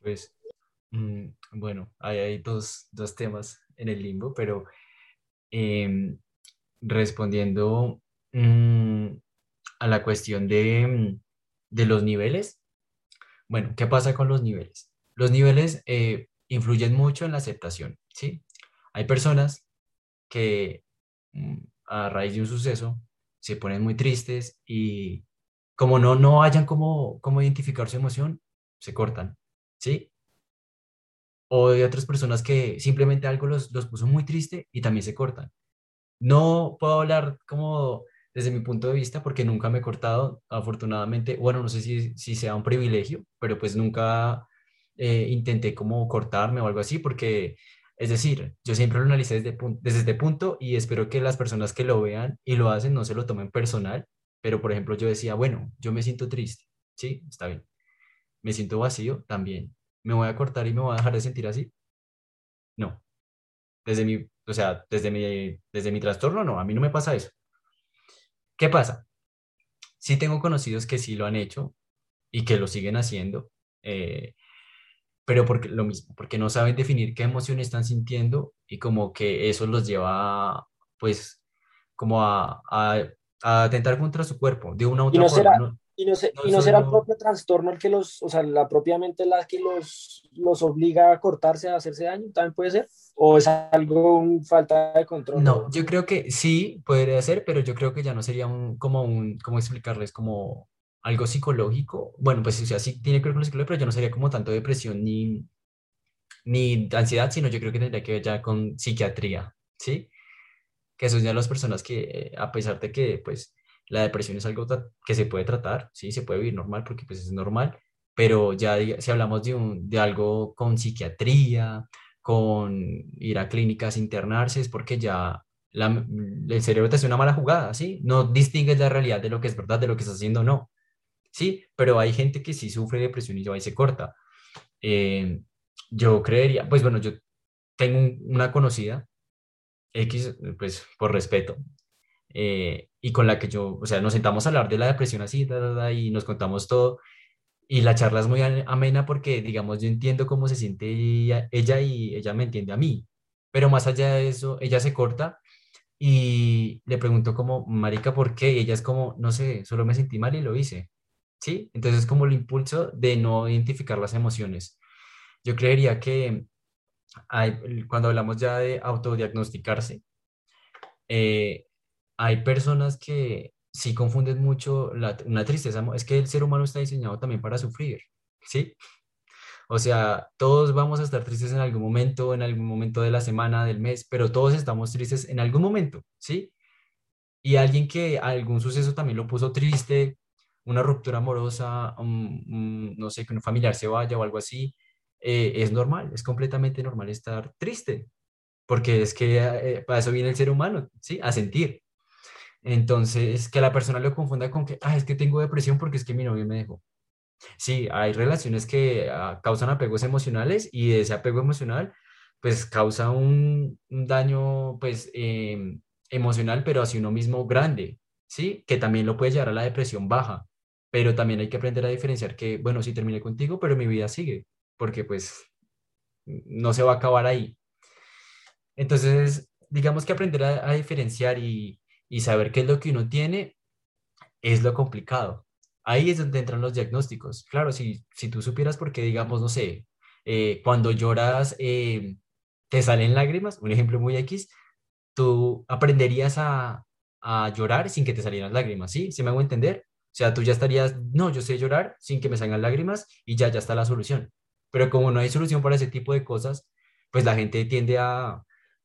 Pues, mm, bueno, hay, dos, temas en el limbo, pero em, respondiendo mm, a la cuestión de, mm, de, los niveles, bueno, ¿qué pasa con los niveles? Los niveles eh, influyen mucho en la aceptación, ¿sí? Hay personas que a raíz de un suceso se ponen muy tristes y como no, no hayan cómo, cómo identificar su emoción, se cortan. ¿sí? O de otras personas que simplemente algo los, los puso muy triste y también se cortan. No puedo hablar como desde mi punto de vista porque nunca me he cortado, afortunadamente. Bueno, no sé si, si sea un privilegio, pero pues nunca eh, intenté como cortarme o algo así porque, es decir, yo siempre lo analicé desde, desde este punto y espero que las personas que lo vean y lo hacen no se lo tomen personal. Pero, por ejemplo, yo decía, bueno, yo me siento triste, ¿sí? Está bien me siento vacío, también. ¿Me voy a cortar y me voy a dejar de sentir así? No. Desde mi, o sea, desde mi, desde mi trastorno, no, a mí no me pasa eso. ¿Qué pasa? Sí tengo conocidos que sí lo han hecho y que lo siguen haciendo, eh, pero porque lo mismo, porque no saben definir qué emoción están sintiendo y como que eso los lleva, pues, como a, a, a atentar contra su cuerpo de una u otra forma. Y no, y no será el propio trastorno el que los, o sea, la propiamente la que los, los obliga a cortarse, a hacerse daño, también puede ser? ¿O es algo un falta de control? No, yo creo que sí, podría ser, pero yo creo que ya no sería un, como un, ¿cómo explicarles? Como algo psicológico. Bueno, pues o sea, sí tiene que ver con lo psicológico, pero ya no sería como tanto depresión ni, ni ansiedad, sino yo creo que tendría que ver ya con psiquiatría, ¿sí? Que son ya las personas que, eh, a pesar de que, pues, la depresión es algo que se puede tratar, sí, se puede vivir normal porque pues es normal, pero ya si hablamos de, un, de algo con psiquiatría, con ir a clínicas, internarse, es porque ya la, el cerebro te hace una mala jugada, ¿sí? No distingues la realidad de lo que es verdad, de lo que estás haciendo, no. Sí, pero hay gente que sí sufre depresión y ahí se corta. Eh, yo creería, pues bueno, yo tengo una conocida, X, pues por respeto, eh, y con la que yo, o sea, nos sentamos a hablar de la depresión así, y nos contamos todo. Y la charla es muy amena porque, digamos, yo entiendo cómo se siente ella, ella y ella me entiende a mí. Pero más allá de eso, ella se corta y le pregunto como, Marica, ¿por qué? Y ella es como, no sé, solo me sentí mal y lo hice. ¿Sí? Entonces es como el impulso de no identificar las emociones. Yo creería que hay, cuando hablamos ya de autodiagnosticarse, eh, hay personas que sí confunden mucho la, una tristeza. Es que el ser humano está diseñado también para sufrir, ¿sí? O sea, todos vamos a estar tristes en algún momento, en algún momento de la semana, del mes, pero todos estamos tristes en algún momento, ¿sí? Y alguien que algún suceso también lo puso triste, una ruptura amorosa, no sé, que un familiar se vaya o algo así, eh, es normal, es completamente normal estar triste, porque es que eh, para eso viene el ser humano, ¿sí? A sentir. Entonces, que la persona lo confunda con que, ah, es que tengo depresión porque es que mi novio me dejó. Sí, hay relaciones que ah, causan apegos emocionales y ese apego emocional pues causa un, daño pues em, emocional, pero hacia uno mismo grande, ¿sí? Que también lo puede llevar a la depresión baja, pero también hay que aprender a diferenciar que, bueno, sí terminé contigo, pero mi vida sigue, porque pues no se va a acabar ahí. Entonces, digamos que aprender a, diferenciar y, y saber qué es lo que uno tiene es lo complicado. Ahí es donde entran los diagnósticos. Claro, si, si tú supieras porque, digamos, no sé, eh, cuando lloras eh, te salen lágrimas, un ejemplo muy X, tú aprenderías a, a llorar sin que te salieran lágrimas, ¿sí? ¿Se me hago entender? O sea, tú ya estarías, no, yo sé llorar sin que me salgan lágrimas y ya, ya está la solución. Pero como no hay solución para ese tipo de cosas, pues la gente tiende a,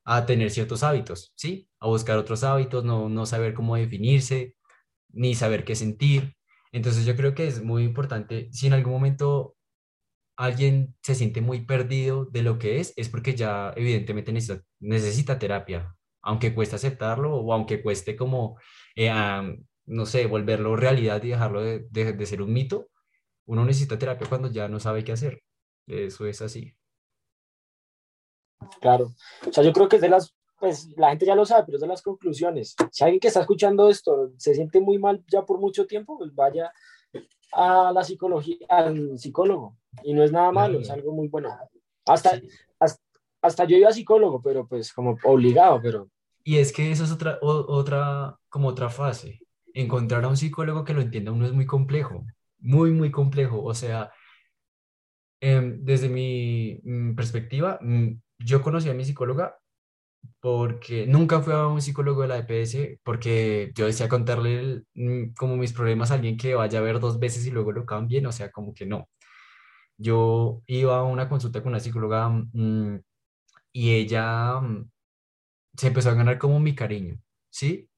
a tener ciertos hábitos, ¿sí? A buscar otros hábitos, no, no saber cómo definirse, ni saber qué sentir. Entonces yo creo que es muy importante, si en algún momento alguien se siente muy perdido de lo que es, es porque ya evidentemente necesita, terapia, aunque cueste aceptarlo o aunque cueste como, eh, no sé, volverlo realidad y dejarlo de, de, ser un mito, uno necesita terapia cuando ya no sabe qué hacer. Eso es así. Claro. O sea, yo creo que es de las, pues la gente ya lo sabe, pero es de las conclusiones. Si alguien que está escuchando esto se siente muy mal ya por mucho tiempo, pues vaya a la psicología, al psicólogo. Y no es nada malo, es algo muy bueno. Hasta, hasta, yo iba a psicólogo, pero pues como obligado, pero... Y es que eso es otra, otra, como otra fase. Encontrar a un psicólogo que lo entienda uno es muy complejo, muy, muy complejo. O sea, em, desde mi mm, perspectiva, mm, yo conocí a mi psicóloga porque nunca fui a un psicólogo de la EPS porque yo decía contarle mm, como mis problemas a alguien que vaya a ver dos veces y luego lo cambien, o sea, como que no. Yo iba a una consulta con una psicóloga mm, y ella mm, se empezó a ganar como mi cariño, ¿sí?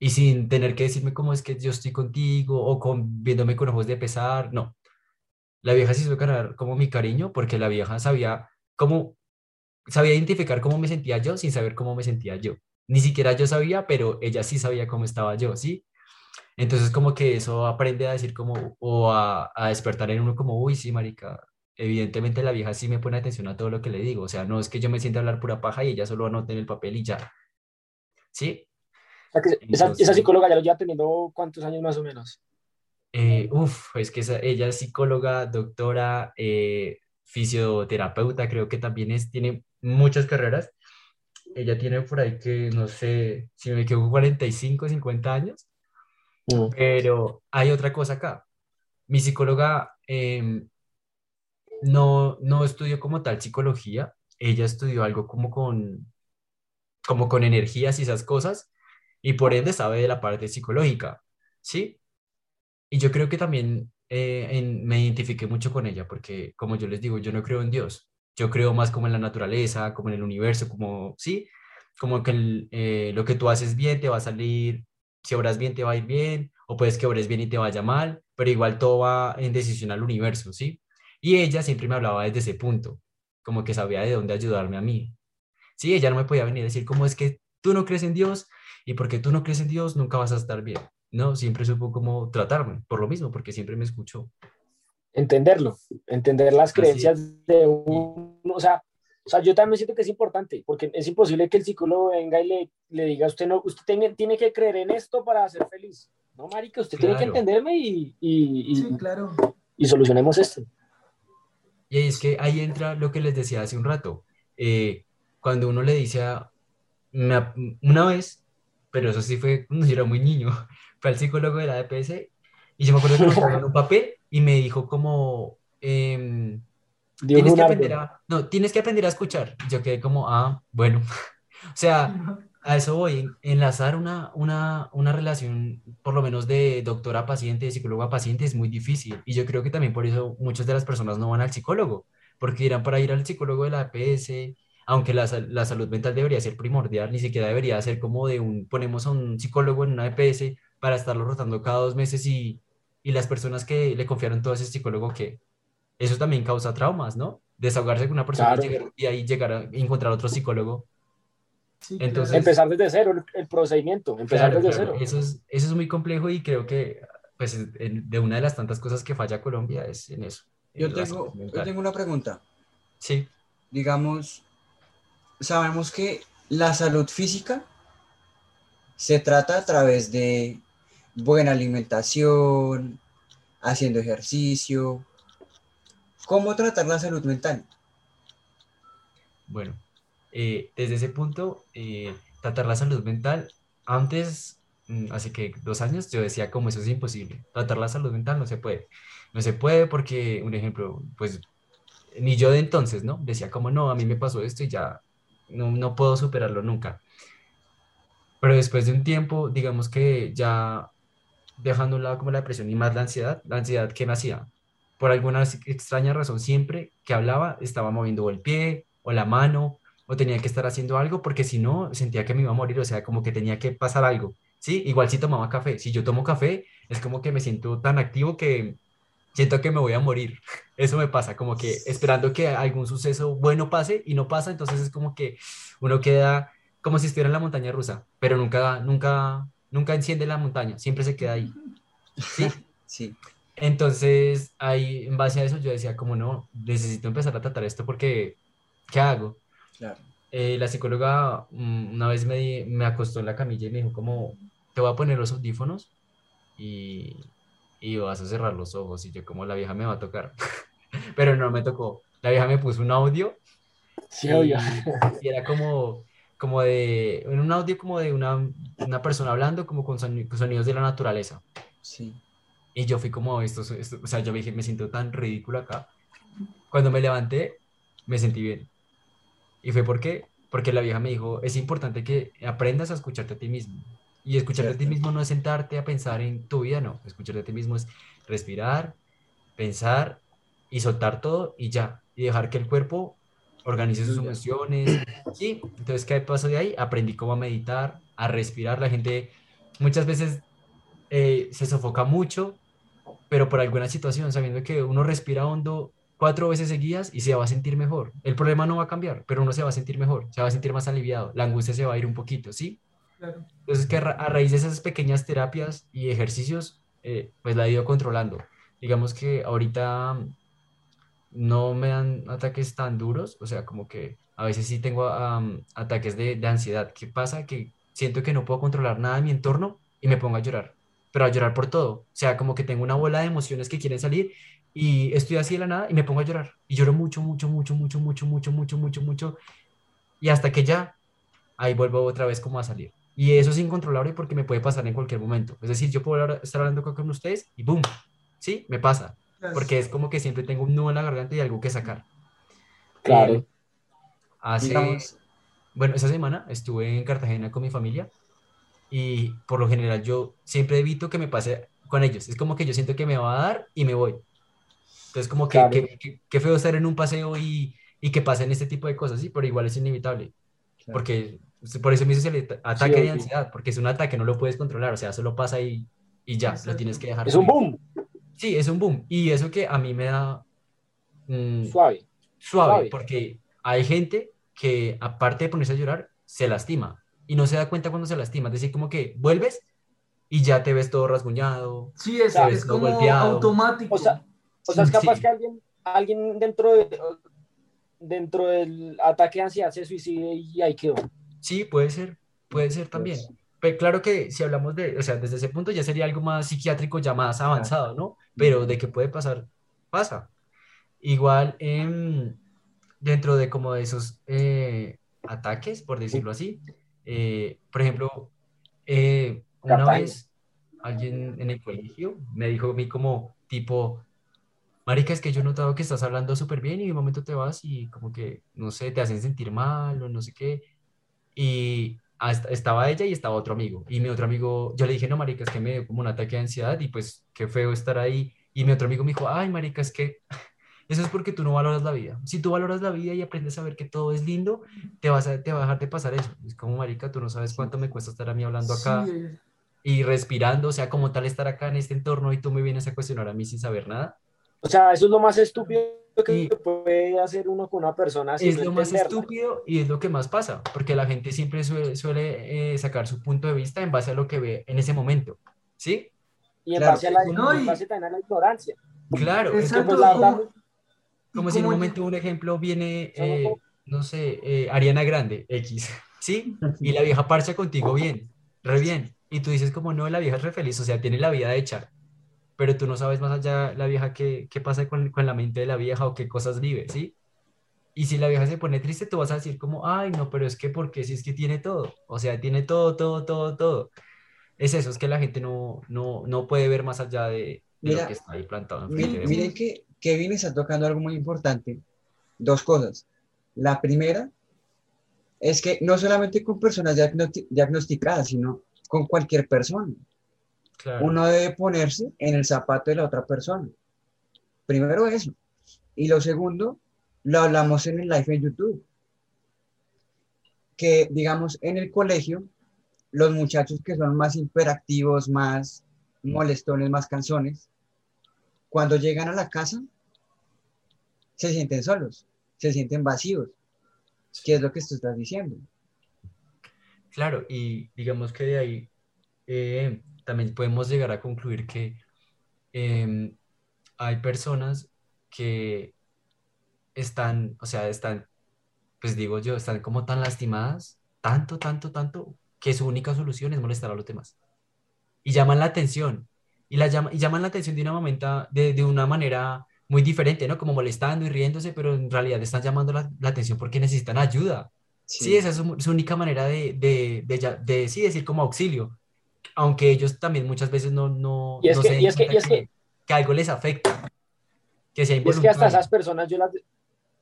Y sin tener que decirme cómo es que yo estoy contigo o con, viéndome con ojos de pesar, no. La vieja se hizo ganar como mi cariño porque la vieja sabía cómo sabía identificar cómo me sentía yo sin saber cómo me sentía yo. Ni siquiera yo sabía, pero ella sí sabía cómo estaba yo, ¿sí? Entonces como que eso aprende a decir como, o a, a despertar en uno como, uy, sí, marica, evidentemente la vieja sí me pone atención a todo lo que le digo, o sea, no es que yo me sienta a hablar pura paja y ella solo anote en el papel y ya, ¿sí? esa, esa, psicóloga ya lo lleva teniendo cuántos años más o menos. Eh, uf, es que ella es psicóloga, doctora, eh, fisioterapeuta, creo que también es, tiene muchas carreras. Ella tiene por ahí que, no sé, si me equivoco, 45, 50 años. Mm. Pero hay otra cosa acá. Mi psicóloga em, no, no estudió como tal psicología, ella estudió algo como con, como con energías y esas cosas, y por ende sabe de la parte psicológica, ¿sí? Y yo creo que también eh, me identifiqué mucho con ella, porque como yo les digo, yo no creo en Dios, yo creo más como en la naturaleza, como en el universo, como, sí, como que eh, lo que tú haces bien te va a salir, si obras bien te va a ir bien, o puedes que obres bien y te vaya mal, pero igual todo va en decisión al universo, ¿sí? Y ella siempre me hablaba desde ese punto, como que sabía de dónde ayudarme a mí. Sí, ella no me podía venir a decir cómo es que tú no crees en Dios y porque tú no crees en Dios nunca vas a estar bien. No, siempre supo cómo tratarme, por lo mismo, porque siempre me escuchó entenderlo, entender las creencias de uno, o sea, o sea, yo también siento que es importante, porque es imposible que el psicólogo venga y le, le diga a usted, no, usted tiene, tiene, que creer en esto para ser feliz. No, marica, usted tiene que entenderme y, y, sí, claro. y solucionemos esto. Y es que ahí entra lo que les decía hace un rato. Eh, cuando uno le dice a, una vez, pero eso sí fue cuando yo era muy niño, fue al psicólogo de la DPS y yo me acuerdo que me pusieron un papel y me dijo como, em, tienes que aprender a, no, tienes que aprender a escuchar. yo quedé como, ah, bueno. o sea, a eso voy, enlazar una, una, una relación, por lo menos de doctora paciente, de psicólogo a paciente, es muy difícil. Y yo creo que también por eso muchas de las personas no van al psicólogo, porque irán para ir al psicólogo de la APS, aunque la, la, salud mental debería ser primordial, ni siquiera debería ser como de un, ponemos a un psicólogo en una EPS para estarlo rotando cada dos meses y, y las personas que le confiaron todo a ese psicólogo que eso también causa traumas, ¿no? Desahogarse con una persona y, ahí llegar a encontrar otro psicólogo. Entonces, empezar desde cero el, procedimiento, empezar desde cero. Eso es, eso es muy complejo y creo que pues de una de las tantas cosas que falla Colombia es en eso. Yo tengo, yo tengo una pregunta. Sí. Digamos, sabemos que la salud física se trata a través de buena alimentación, haciendo ejercicio. ¿Cómo tratar la salud mental? Bueno, eh, desde ese punto, eh, tratar la salud mental, antes, mm, hace que dos años, yo decía como eso es imposible. Tratar la salud mental no se puede. No se puede porque, un ejemplo, pues, ni yo de entonces, ¿no? Decía como, no, a mí me pasó esto y ya no, no puedo superarlo nunca. Pero después de un tiempo, digamos que ya dejando a un lado como la depresión y más la ansiedad, la ansiedad que me hacía, por alguna extraña razón, siempre que hablaba estaba moviendo el pie o la mano o tenía que estar haciendo algo porque si no sentía que me iba a morir, o sea, como que tenía que pasar algo, ¿sí? Igual si tomaba café, si yo tomo café es como que me siento tan activo que siento que me voy a morir. Eso me pasa, como que esperando que algún suceso bueno pase y no pasa, entonces es como que uno queda como si estuviera en la montaña rusa, pero nunca, nunca, nunca enciende la montaña, siempre se queda ahí. Sí. Sí. Entonces, ahí, en base a eso, yo decía, como no, necesito empezar a tratar esto porque, ¿qué hago? Claro. Eh, la psicóloga mm, una vez me, me acostó en la camilla y me dijo, como, te voy a poner los audífonos y, y vas a cerrar los ojos. Y yo, como la vieja me va a tocar. Pero no me tocó. La vieja me puso un audio. Sí, y, y era como, como de, en un audio como de una, una persona hablando como con sonidos de la naturaleza. Sí. Y yo fui como, esto, esto, o sea, yo me dije, me siento tan ridículo acá. Cuando me levanté, me sentí bien. ¿Y fue por qué? Porque la vieja me dijo, es importante que aprendas a escucharte a ti mismo. Y escucharte a ti mismo no es sentarte a pensar en tu vida, no. Escucharte a ti mismo es respirar, pensar y soltar todo y ya. Y dejar que el cuerpo organice sus emociones. Sí, entonces, ¿qué pasó de ahí? Aprendí cómo a meditar, a respirar. La gente muchas veces eh, se sofoca mucho, pero por alguna situación, sabiendo que uno respira hondo cuatro veces seguidas y se va a sentir mejor. El problema no va a cambiar, pero uno se va a sentir mejor, se va a sentir más aliviado, la angustia se va a ir un poquito, ¿sí? Entonces, que a, raíz de esas pequeñas terapias y ejercicios, eh, pues la he ido controlando. Digamos que ahorita no me dan ataques tan duros, o sea, como que a veces sí tengo ataques de, de, ansiedad. ¿Qué pasa? Que siento que no puedo controlar nada en mi entorno y me pongo a llorar, pero a llorar por todo. O sea, como que tengo una bola de emociones que quieren salir y estoy así de la nada y me pongo a llorar. Y lloro mucho, mucho, mucho, mucho, mucho, mucho, mucho, mucho, mucho. Y hasta que ya, ahí vuelvo otra vez como a salir. Y eso es incontrolable porque me puede pasar en cualquier momento. Es decir, yo puedo estar hablando con ustedes y ¡boom! ¿Sí? Me pasa. Porque es como que siempre tengo un nudo en la garganta y algo que sacar. Claro. Eh, hace, bueno, esa semana estuve en Cartagena con mi familia y por lo general yo siempre evito que me pase con ellos. Es como que yo siento que me va a dar y me voy. Entonces como que, que, feo estar en un paseo y, y que pasen este tipo de cosas, sí, pero igual es inevitable. Porque por eso me dice el ataque de ansiedad, porque es un ataque, no lo puedes controlar, o sea, solo pasa y, y ya, lo tienes que dejar. Es un boom. Sí, es un boom. Y eso que a mí me da... Mm, suave. suave. porque hay gente que aparte de ponerse a llorar, se lastima y no se da cuenta cuando se lastima. Es decir, como que vuelves y ya te ves todo rasguñado. Sí, es, es como automático. O sea, o sea es capaz que alguien, alguien dentro, de, dentro del ataque de ansiedad se suicide y ahí quedó. Sí, puede ser, puede ser también. Pero claro que si hablamos de, o sea, desde ese punto ya sería algo más psiquiátrico, ya más avanzado, ¿no? Pero de que puede pasar, pasa. Igual em, dentro de como de esos eh, ataques, por decirlo así, eh, por ejemplo, eh, una vez alguien en el colegio me dijo a mí como tipo, Marica, es que yo he notado que estás hablando súper bien y de momento te vas y como que, no sé, te hacen sentir mal o no sé qué y estaba ella y estaba otro amigo. Y mi otro amigo, yo le dije, no, marica, es que me dio como un ataque de ansiedad y pues qué feo estar ahí. Y mi otro amigo me dijo, ay, marica, es que eso es porque tú no valoras la vida. Si tú valoras la vida y aprendes a ver que todo es lindo, te, vas a, te va a dejar de pasar eso. Es como, marica, tú no sabes cuánto me cuesta estar a mí hablando acá. y respirando, o sea, como tal estar acá en este entorno y tú me vienes a cuestionar a mí sin saber nada. O sea, eso es lo más estúpido que puede hacer uno con una persona. es lo más estúpido y es lo que más pasa, porque la gente siempre suele, eh, sacar su punto de vista en base a lo que ve en ese momento, ¿sí? Y en base a la, la ignorancia. Claro, es pues, como si en un momento, un ejemplo, viene, eh, no sé, eh, Ariana Grande, X, ¿sí? Y la vieja parcha contigo bien, re bien. Y tú dices como, no, la vieja es re feliz, o sea, tiene la vida hecha. Pero tú no sabes más allá la vieja qué, qué pasa con, con la mente de la vieja o qué cosas vive, ¿sí? Y si la vieja se pone triste, tú vas a decir como, ay, no, pero es que porque si es que tiene todo, o sea, tiene todo, todo, todo, todo. Es eso, es que la gente no, no, no puede ver más allá de, lo que está ahí plantado. miren que Kevin está tocando algo muy importante. Dos cosas. La primera es que no solamente con personas diagnosticadas, sino con cualquier persona. Uno debe ponerse en el zapato de la otra persona. Primero eso. Y lo segundo, lo hablamos en el live en YouTube. Que, digamos, en el colegio, los muchachos que son más hiperactivos, más molestones, más canzones, cuando llegan a la casa, se sienten solos, se sienten vacíos. ¿Qué es lo que tú estás diciendo? Claro, y digamos que de ahí eh, también podemos llegar a concluir que em, hay personas que están, o sea, están, pues digo yo, están como tan lastimadas, tanto, tanto, tanto, que su única solución es molestar a los demás. Y llaman la atención, y, la llama, y llaman la atención de una, momenta, de, de una manera muy diferente, ¿no? Como molestando y riéndose, pero en realidad están llamando la, la atención porque necesitan ayuda. Sí, esa es su, única manera de, de, de, de, sí, decir como auxilio, aunque ellos también muchas veces no, no, y es que, y es que, y es que, que, algo les afecta, que sea Es que hasta esas personas yo las,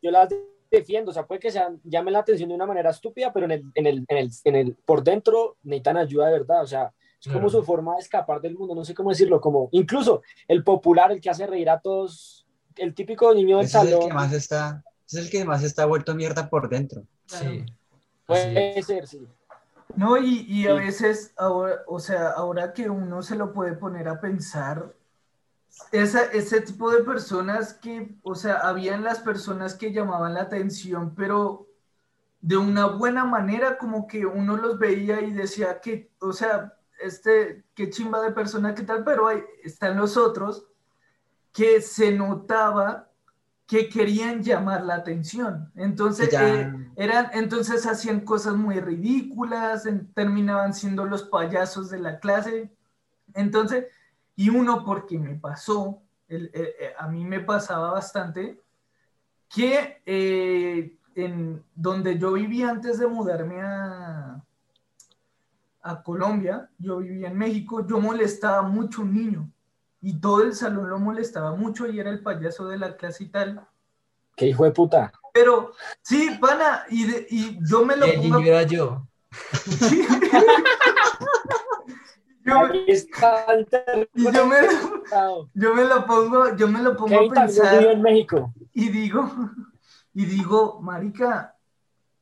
yo las defiendo, o sea, puede que sean, llamen la atención de una manera estúpida, pero en el, en el, en el, en el, por dentro necesitan ayuda de verdad, o sea, es como su forma de escapar del mundo, no sé cómo decirlo, como incluso el popular, el que hace reír a todos, el típico niño del salón. Es el que más está, es el que más está vuelto mierda por dentro. Sí. Puede ser, sí. No, y, y a veces, ahora, o sea, ahora que uno se lo puede poner a pensar, esa, ese tipo de personas que, o sea, habían las personas que llamaban la atención, pero de una buena manera, como que uno los veía y decía que, o sea, este, qué chimba de persona, qué tal, pero hay, están los otros que se notaba que querían llamar la atención. Entonces, eh, eran, entonces hacían cosas muy ridículas, terminaban siendo los payasos de la clase. Entonces, y uno porque me pasó, el, eh, eh, a mí me pasaba bastante, que en donde yo vivía antes de mudarme a, a Colombia, yo vivía en México, yo molestaba mucho un niño y todo el salón lo molestaba mucho y era el payaso de la clase y tal. Qué hijo de puta. Pero, sí, pana, y, y yo me lo pongo... era yo. yo, y yo me, yo me lo pongo, yo me lo pongo a pensar. en México. Y digo, y digo, marica,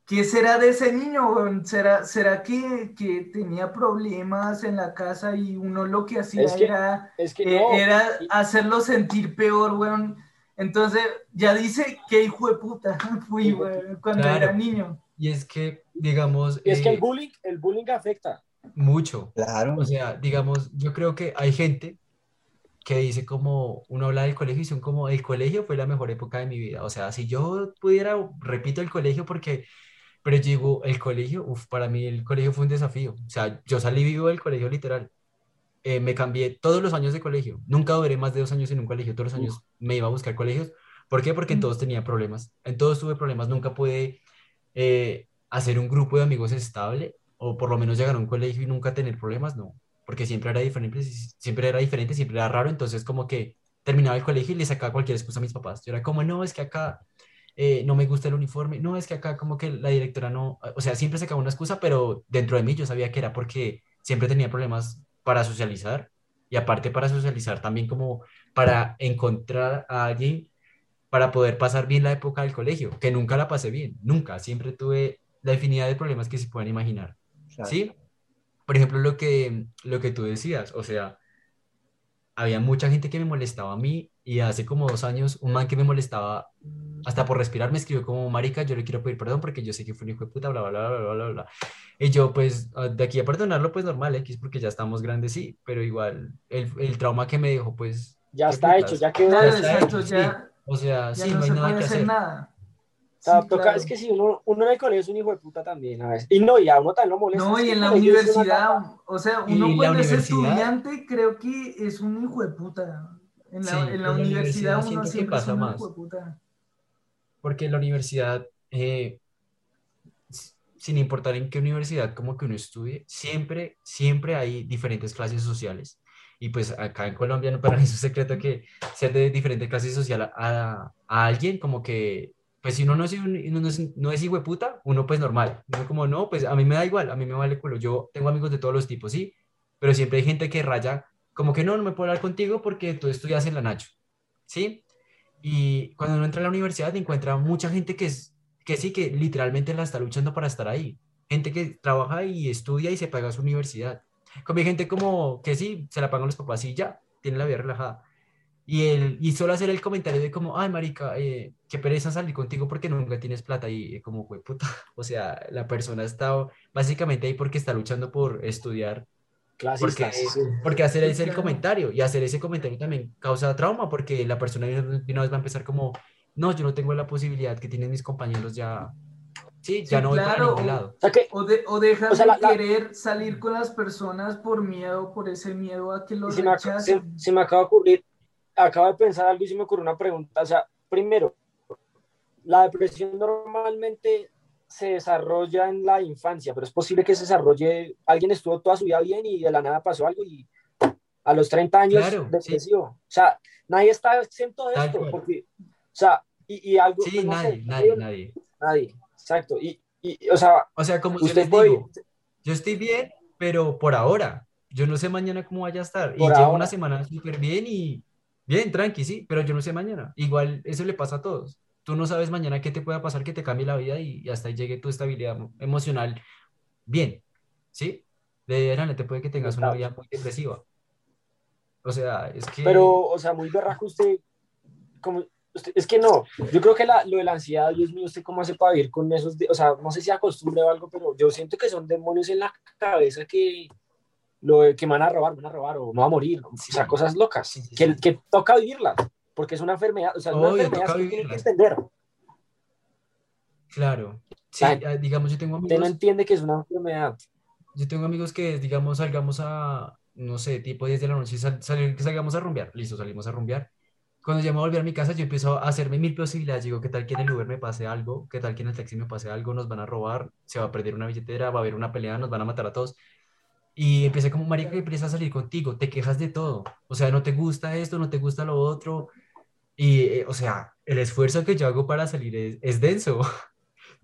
¿Qué será de ese niño? ¿Será, será que, que, tenía problemas en la casa y uno lo que hacía era, eh, era hacerlo sentir peor, weón? Entonces, ya dice que hijo de puta fui, cuando era niño. Y es que, digamos... es que el eh, bullying, el bullying afecta. Mucho. Claro. O sea, digamos, yo creo que hay gente que dice como, uno habla del colegio y son como, el colegio fue la mejor época de mi vida. O sea, si yo pudiera, repito el colegio porque pero llegó el colegio, uf, para mí el colegio fue un desafío. O sea, yo salí vivo del colegio literal. Eh, me cambié todos los años de colegio. Nunca duré más de dos años en un colegio. Todos los años me iba a buscar colegios. ¿Por qué? Porque en todos tenía problemas. En todos tuve problemas. Nunca pude eh, hacer un grupo de amigos estable o por lo menos llegar a un colegio y nunca tener problemas. No, porque siempre era diferente, siempre era diferente, siempre era raro. Entonces como que terminaba el colegio y le sacaba cualquier excusa a mis papás. Yo era como, no, es que acá eh, no me gusta el uniforme, no, es que acá como que la directora no, o sea, siempre sacaba una excusa, pero dentro de mí yo sabía que era porque siempre tenía problemas para socializar y aparte para socializar también como para encontrar a alguien para poder pasar bien la época del colegio, que nunca la pasé bien, nunca, siempre tuve la infinidad de problemas que se pueden imaginar, ¿sí? por ejemplo, lo que, lo que tú decías, o sea, había mucha gente que me molestaba a mí y hace como dos años un man que me molestaba hasta por respirar me escribió como, marica, yo le quiero pedir perdón porque yo sé que fue un hijo de puta, bla, bla, bla, bla, bla, bla. Y yo, pues, ah, de aquí a perdonarlo, pues normal, X, porque ya estamos grandes, sí, pero igual, el, el trauma que me dejó, pues... Ya está hecho, ya quedó. Ya está hecho, ya. O sea, Ya sí, no, no hay se nada puede que hacer hacer. nada. Sea, Sí, toca- claro. es que si uno, uno en el colegio es un hijo de puta también, a veces. Y no, y a uno también lo molesta. No, es y en la es una universidad, o sea, uno la cuando es estudiante creo que es un hijo de puta. En la, Sí, en en la la universidad universidad uno siempre es pasa un más. hijo de puta. Porque en la universidad, eh, sin importar en qué universidad como que uno estudie, siempre, siempre hay diferentes clases sociales. Y pues acá en Colombia, no, para mí es un secreto que ser de diferente clase social a- a alguien, como que, pues si uno no es, un- uno no no es hijo de puta, uno pues normal. Uno como, no, pues a mí me da igual, a mí me vale culo. Yo tengo amigos de todos los tipos, sí, pero siempre hay gente que raya, como que no, no me puedo hablar contigo porque tú estudias en la Nacho, ¿sí? Y cuando uno entra a la universidad encuentra mucha gente que, es, que sí, que literalmente la está luchando para estar ahí. Gente que trabaja y estudia y se paga su universidad. Como hay gente como que sí, se la pagan los papás y ya, tiene la vida relajada. Y, el, y solo hacer el comentario de como, ay, marica, eh, qué pereza salir contigo porque nunca tienes plata. Y eh, como, fue puta, o sea, la persona está básicamente ahí porque está luchando por estudiar porque, Clasistas. sí. porque hacer ese claro. comentario y hacer ese comentario también causa trauma porque la persona de una vez va a empezar como, no, yo no tengo la posibilidad que tienen mis compañeros ya, sí, ya Sí, no voy para claro. lado. O sea que, O, de, o dejas O sea, de la- la- querer salir con las personas por miedo, por ese miedo a que lo y se me, ac- se, rechacen. se me acaba de ocurrir, acabo de pensar algo y se me ocurrió una pregunta. O sea, primero, la depresión normalmente se desarrolla en la infancia, pero es posible que se desarrolle, alguien estuvo toda su vida bien y de la nada pasó algo y a los 30 años Claro, depresivo. O sea, nadie está exento de Tal esto, cual. porque, o sea, y, y algo... Sí, pues, no nadie, sé, nadie, nadie. nadie, exacto. Y, y, o sea, O sea, como yo usted les puede... digo, yo estoy bien, pero por ahora, yo no sé mañana cómo vaya a estar. Y Por llevo ahora. una semana súper bien y bien, tranqui, sí, pero yo no sé mañana. Igual eso le pasa a todos. Tú no sabes mañana qué te pueda pasar, que te cambie la vida y, hasta ahí llegue tu estabilidad emo- emocional bien, ¿sí? De adelante puede que tengas una vida muy depresiva. O sea, es que... Pero, o sea, muy berraco usted, como, usted- es que no, yo creo que la, lo de la ansiedad, Dios mío, ¿usted cómo hace para vivir con esos, de- o sea, no sé si acostumbre o algo, pero yo siento que son demonios en la cabeza que, lo que me van a robar, me van a robar o me va a morir, o sea, cosas locas, Sí, sí, que, que toca vivirlas, porque es una enfermedad, o sea, es una Obvio, enfermedad que tiene que vivirlas. entender, Claro. Sí, Ay, ah, digamos, yo tengo usted no amigos... entiende que es una enfermedad, Yo tengo amigos que, digamos, salgamos a, no sé, tipo 10 de la noche, sal- que salgamos a rumbear. Listo, salimos a rumbear. Cuando ya me volver a mi casa, yo empiezo a hacerme mil posibilidades. Digo, ¿qué tal que en el Uber me pase algo? ¿Qué tal que en el taxi me pase algo? Nos van a robar, se va a perder una billetera, va a haber una pelea, nos van a matar a todos. Y empecé como, marica, que empieza a salir contigo, te quejas de todo. O sea, no te gusta esto, no te gusta lo otro. Y, eh, o sea, el esfuerzo que yo hago para salir es, es denso.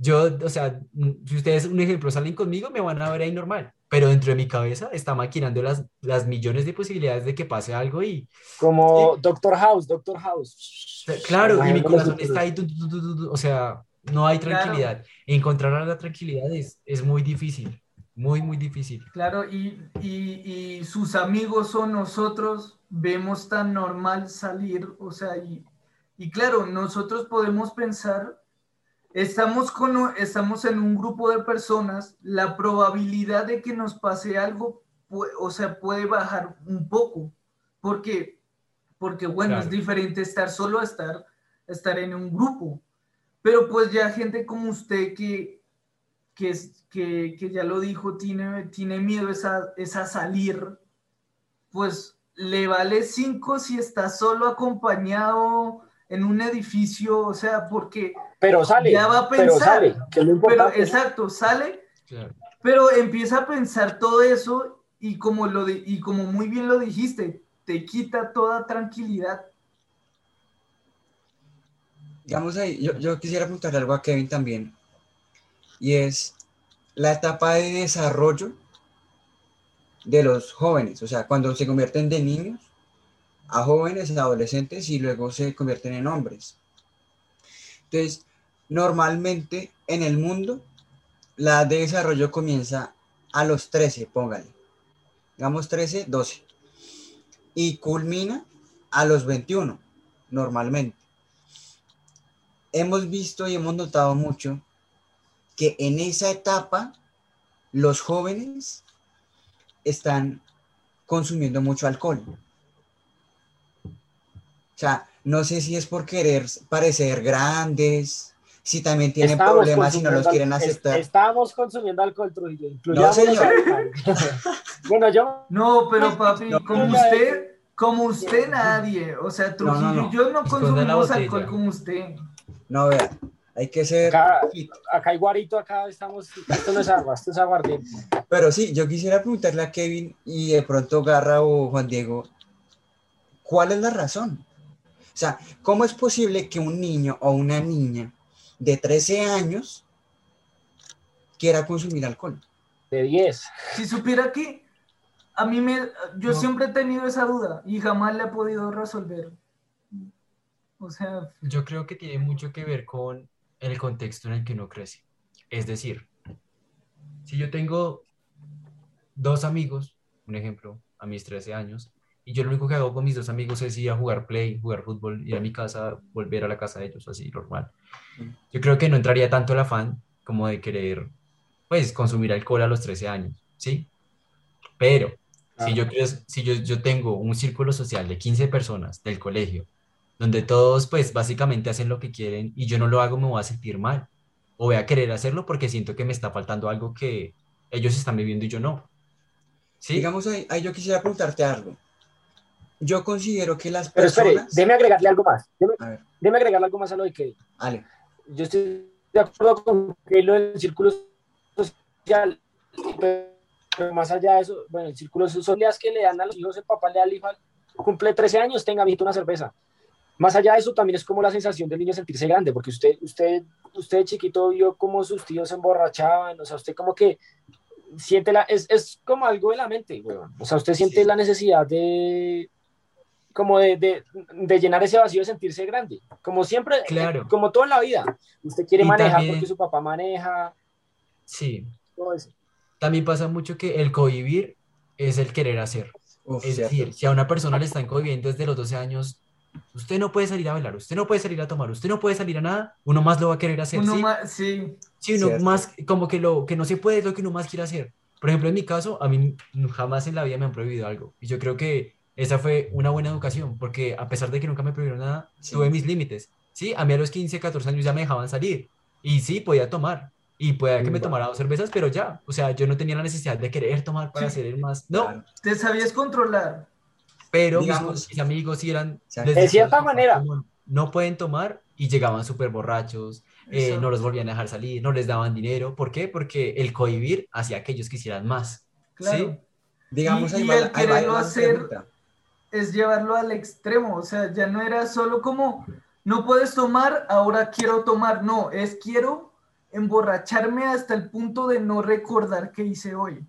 Yo, o sea, mm, si ustedes, un ejemplo, salen conmigo, me van a ver ahí normal, pero dentro de mi cabeza está maquinando las, las millones de posibilidades de que pase algo y, como Doctor House, Doctor House. claro, y mi corazón está ahí, tu, tu, tu, tu, tu, o sea, no hay Claro. tranquilidad. Encontrar la tranquilidad es, es muy difícil, muy, muy difícil. Claro, y, y, y sus amigos o nosotros vemos tan normal salir, o sea, y, y claro, nosotros podemos pensar, estamos, con, estamos en un grupo de personas, la probabilidad de que nos pase algo, o sea, puede bajar un poco, porque, porque bueno, es Claro. diferente estar solo a estar, estar en un grupo, pero pues ya gente como usted que, que, es, que, que ya lo dijo, tiene, tiene miedo es a, es a salir, pues le vale cinco si está solo acompañado en un edificio, o sea, porque, Pero sale, Ya va a pero pensar. sale, que lo pero exacto, sale, Claro. pero empieza a pensar todo eso y como, lo de, y como muy bien lo dijiste, te quita toda tranquilidad. Digamos ahí, yo, yo quisiera preguntarle algo a Kevin también, y es la etapa de desarrollo de los jóvenes, o sea, cuando se convierten de niños a jóvenes, a adolescentes y luego se convierten en hombres. Entonces, normalmente en el mundo, la de desarrollo comienza a los 13, póngale. Digamos 13, 12. Y culmina a los 21, normalmente. Hemos visto y hemos notado mucho que en esa etapa los jóvenes están consumiendo mucho alcohol. O sea, no sé si es por querer parecer grandes, si también tienen problemas y no los quieren aceptar. estamos consumiendo alcohol, Trujillo. No, señor. bueno, yo... No, pero papi, como usted, como usted nadie. O sea, Trujillo y yo no consumimos alcohol como usted. No, vea, hay que ser... Acá, acá hay guarito, acá estamos... Esto no es agua, esto es aguardiente. Pero sí, yo quisiera preguntarle a Kevin y de pronto Garra o Juan Diego, ¿cuál es la razón? O sea, ¿cómo es posible que un niño o una niña de 13 años quiera consumir alcohol? De 10. Si supiera que a mí me, yo siempre he tenido esa duda y jamás le he podido resolver. O sea... Yo creo que tiene mucho que ver con el contexto en el que uno crece. Es decir, si yo tengo dos amigos, un ejemplo, a mis 13 años, y yo lo único que hago con mis dos amigos es ir a jugar play, jugar fútbol, ir a mi casa, volver a la casa de ellos, así normal. Yo creo que no entraría tanto el afán como de querer, pues, consumir alcohol a los 13 años, ¿sí? Pero si, yo, si yo, yo tengo un círculo social de 15 personas del colegio, donde todos, pues, básicamente hacen lo que quieren y yo no lo hago, me voy a sentir mal. O voy a querer hacerlo porque siento que me está faltando algo que ellos están viviendo y yo no. ¿Sí? Digamos, ahí, ahí yo quisiera preguntarte algo yo considero que las personas... Pero espere, déme agregarle algo más. Déme, agregarle algo más a lo de que... Vale. Yo estoy de acuerdo con que lo del círculo social, pero más allá de eso, bueno, el círculo social es que le dan a los hijos, el papá le da al hijo, cumple 13 años, tenga, mijito, una cerveza. Más allá de eso, también es como la sensación del niño sentirse grande, porque usted, usted, usted chiquito vio cómo sus tíos se emborrachaban, o sea, usted como que siente la, es, es como algo de la mente, o sea, usted siente la necesidad de, como de, de, de, llenar ese vacío de sentirse grande. Como siempre, eh, claro. como todo en la vida. Usted quiere manejar porque su papá maneja. Sí. También pasa mucho que el cohibir es el querer hacer. es decir, si a una persona le están cohibiendo desde los 12 años, usted no puede salir a bailar, usted no puede salir a tomar, usted no puede salir a nada, uno más lo va a querer hacer. Uno más, sí. Sí, uno más, como que lo que no se puede es lo que uno más quiere hacer. Por ejemplo, en mi caso, a mí jamás en la vida me han prohibido algo. Y yo creo que esa fue una buena educación, porque a pesar de que nunca me prohibieron nada, tuve mis límites. Sí, a mí a los 15, 14 años ya me dejaban salir. Y sí, podía tomar. Y puede que me tomara dos cervezas, pero ya. O sea, yo no tenía la necesidad de querer tomar para ser el más. No. Te sabías controlar. Pero mis, amigos sí eran. De cierta manera. No pueden tomar y llegaban súper borrachos. Eh, no los volvían a dejar salir, no les daban dinero. ¿Por qué? Porque el cohibir hacía que ellos quisieran más. Claro. Digamos, y, el quererlo hacer es llevarlo al extremo, o sea, ya no era solo como, no puedes tomar, ahora quiero tomar, no, es quiero emborracharme hasta el punto de no recordar qué hice hoy.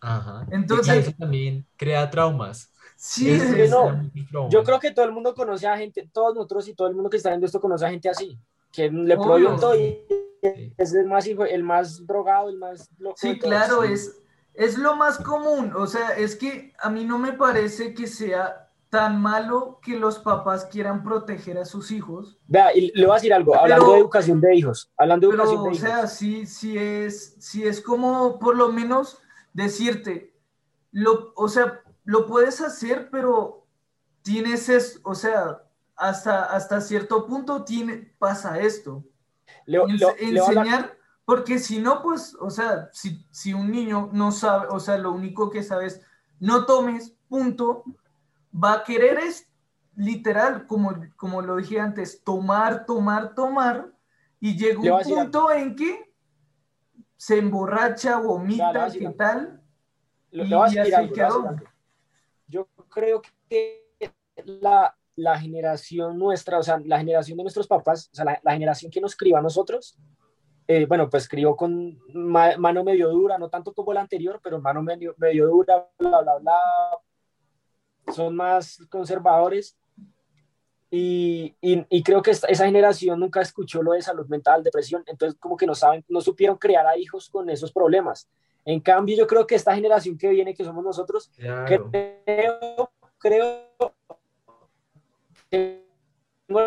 Ajá. Entonces, eso también crea traumas. Sí, no. Yo creo que todo el mundo conoce a gente, todos nosotros y todo el mundo que está viendo esto conoce a gente así, que le prohíben todo y es el más, el más drogado, el más loco. Sí, claro, es, es lo más común, o sea, es que a mí no me parece que sea tan malo que los papás quieran proteger a sus hijos. Vea, y le voy a decir algo, hablando de educación de hijos, hablando de educación de hijos. O sea, sí, sí es, sí es como por lo menos decirte, lo, o sea, lo puedes hacer, pero tienes, es, o sea, hasta, hasta cierto punto tiene, pasa esto. Le, enseñar porque si no, pues, o sea, si, si un niño no sabe, o sea, lo único que sabe es no tomes, punto, va a querer es literal, como, como lo dije antes, tomar, tomar, tomar, y llega un punto en que se emborracha, vomita, ¿qué tal? y Yo creo que la, la, generación nuestra, o sea, la generación de nuestros papás, o sea, la, la generación que nos crió a nosotros, eh, bueno, pues crió con mano medio dura, no tanto como la anterior, pero mano medio, medio dura, bla, bla, bla. Son más conservadores. Y, y, creo que esa generación nunca escuchó lo de salud mental, depresión, entonces como que no saben, no supieron crear a hijos con esos problemas. En cambio, yo creo que esta generación que viene, que somos nosotros, creo, creo, tengo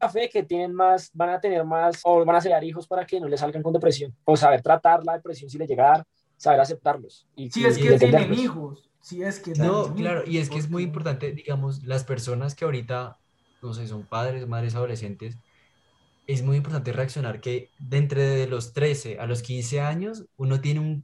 la fe que tienen más, van a tener más, o van a ser hijos para que no les salgan con depresión, o saber tratar la depresión si les llega a dar, saber aceptarlos. Y, si es que tienen hijos, si es que... No, claro, y es que es muy importante, digamos, las personas que ahorita, no sé, son padres, madres, adolescentes, es muy importante reaccionar que de entre los 13 a los 15 años uno tiene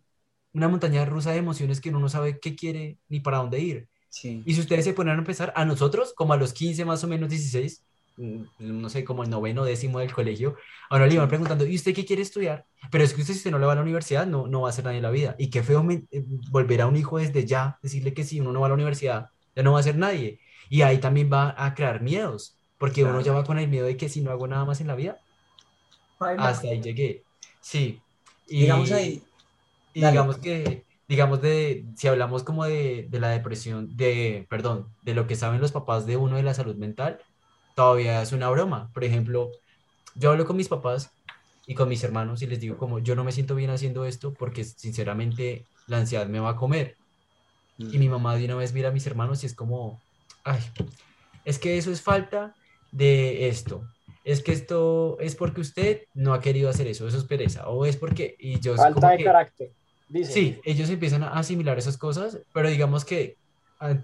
una montaña rusa de emociones que uno no sabe qué quiere ni para dónde ir. Y si ustedes se ponen a empezar, a nosotros, como a los 15 más o menos 16, mm, no sé, como el noveno, décimo del colegio, ahora le iban preguntando, ¿y usted qué quiere estudiar? Pero es que usted si usted no le va a la universidad, no, no va a hacer nadie en la vida. Y qué feo eh, volver a un hijo desde ya, decirle que si uno no va a la universidad, ya no va a ser nadie. Y ahí también va a crear miedos porque uno ya va con el miedo de que si no hago nada más en la vida, hasta ahí llegué. Sí. Y, digamos ahí. Digamos que, digamos de, si hablamos como de, de, la depresión, de, perdón, de lo que saben los papás de uno de la salud mental, todavía es una broma. Por ejemplo, yo hablo con mis papás y con mis hermanos y les digo como, yo no me siento bien haciendo esto porque sinceramente la ansiedad me va a comer. Y mm. mi mamá de una vez mira a mis hermanos y es como, ay, es que eso es falta de esto. Es que esto es porque usted no ha querido hacer eso, eso es pereza, o es porque... Y yo Falta de carácter. Dice. Sí, ellos empiezan a asimilar esas cosas, pero digamos que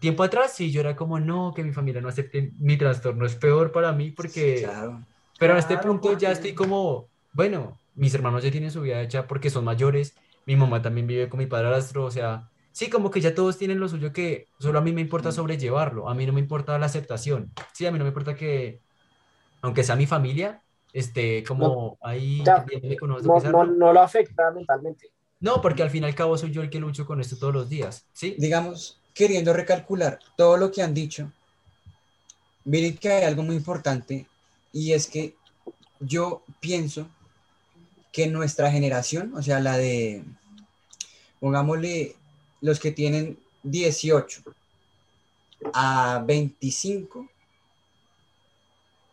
tiempo atrás sí, yo era como, no, que mi familia no acepte mi trastorno, es peor para mí porque... Pero a este punto ya estoy como, bueno, mis hermanos ya tienen su vida hecha porque son mayores, mi mamá también vive con mi padrastro, o sea, sí, como que ya todos tienen lo suyo que solo a mí me importa sobrellevarlo, a mí no me importa la aceptación, sí, a mí no me importa que, aunque sea mi familia, esté como ahí... no, no, lo afecta mentalmente. No, porque al fin y al cabo soy yo el que lucho con esto todos los días, ¿sí? Digamos, queriendo recalcular todo lo que han dicho, miren que hay algo muy importante y es que yo pienso que nuestra generación, o sea, la de, pongámosle, los que tienen 18 a 25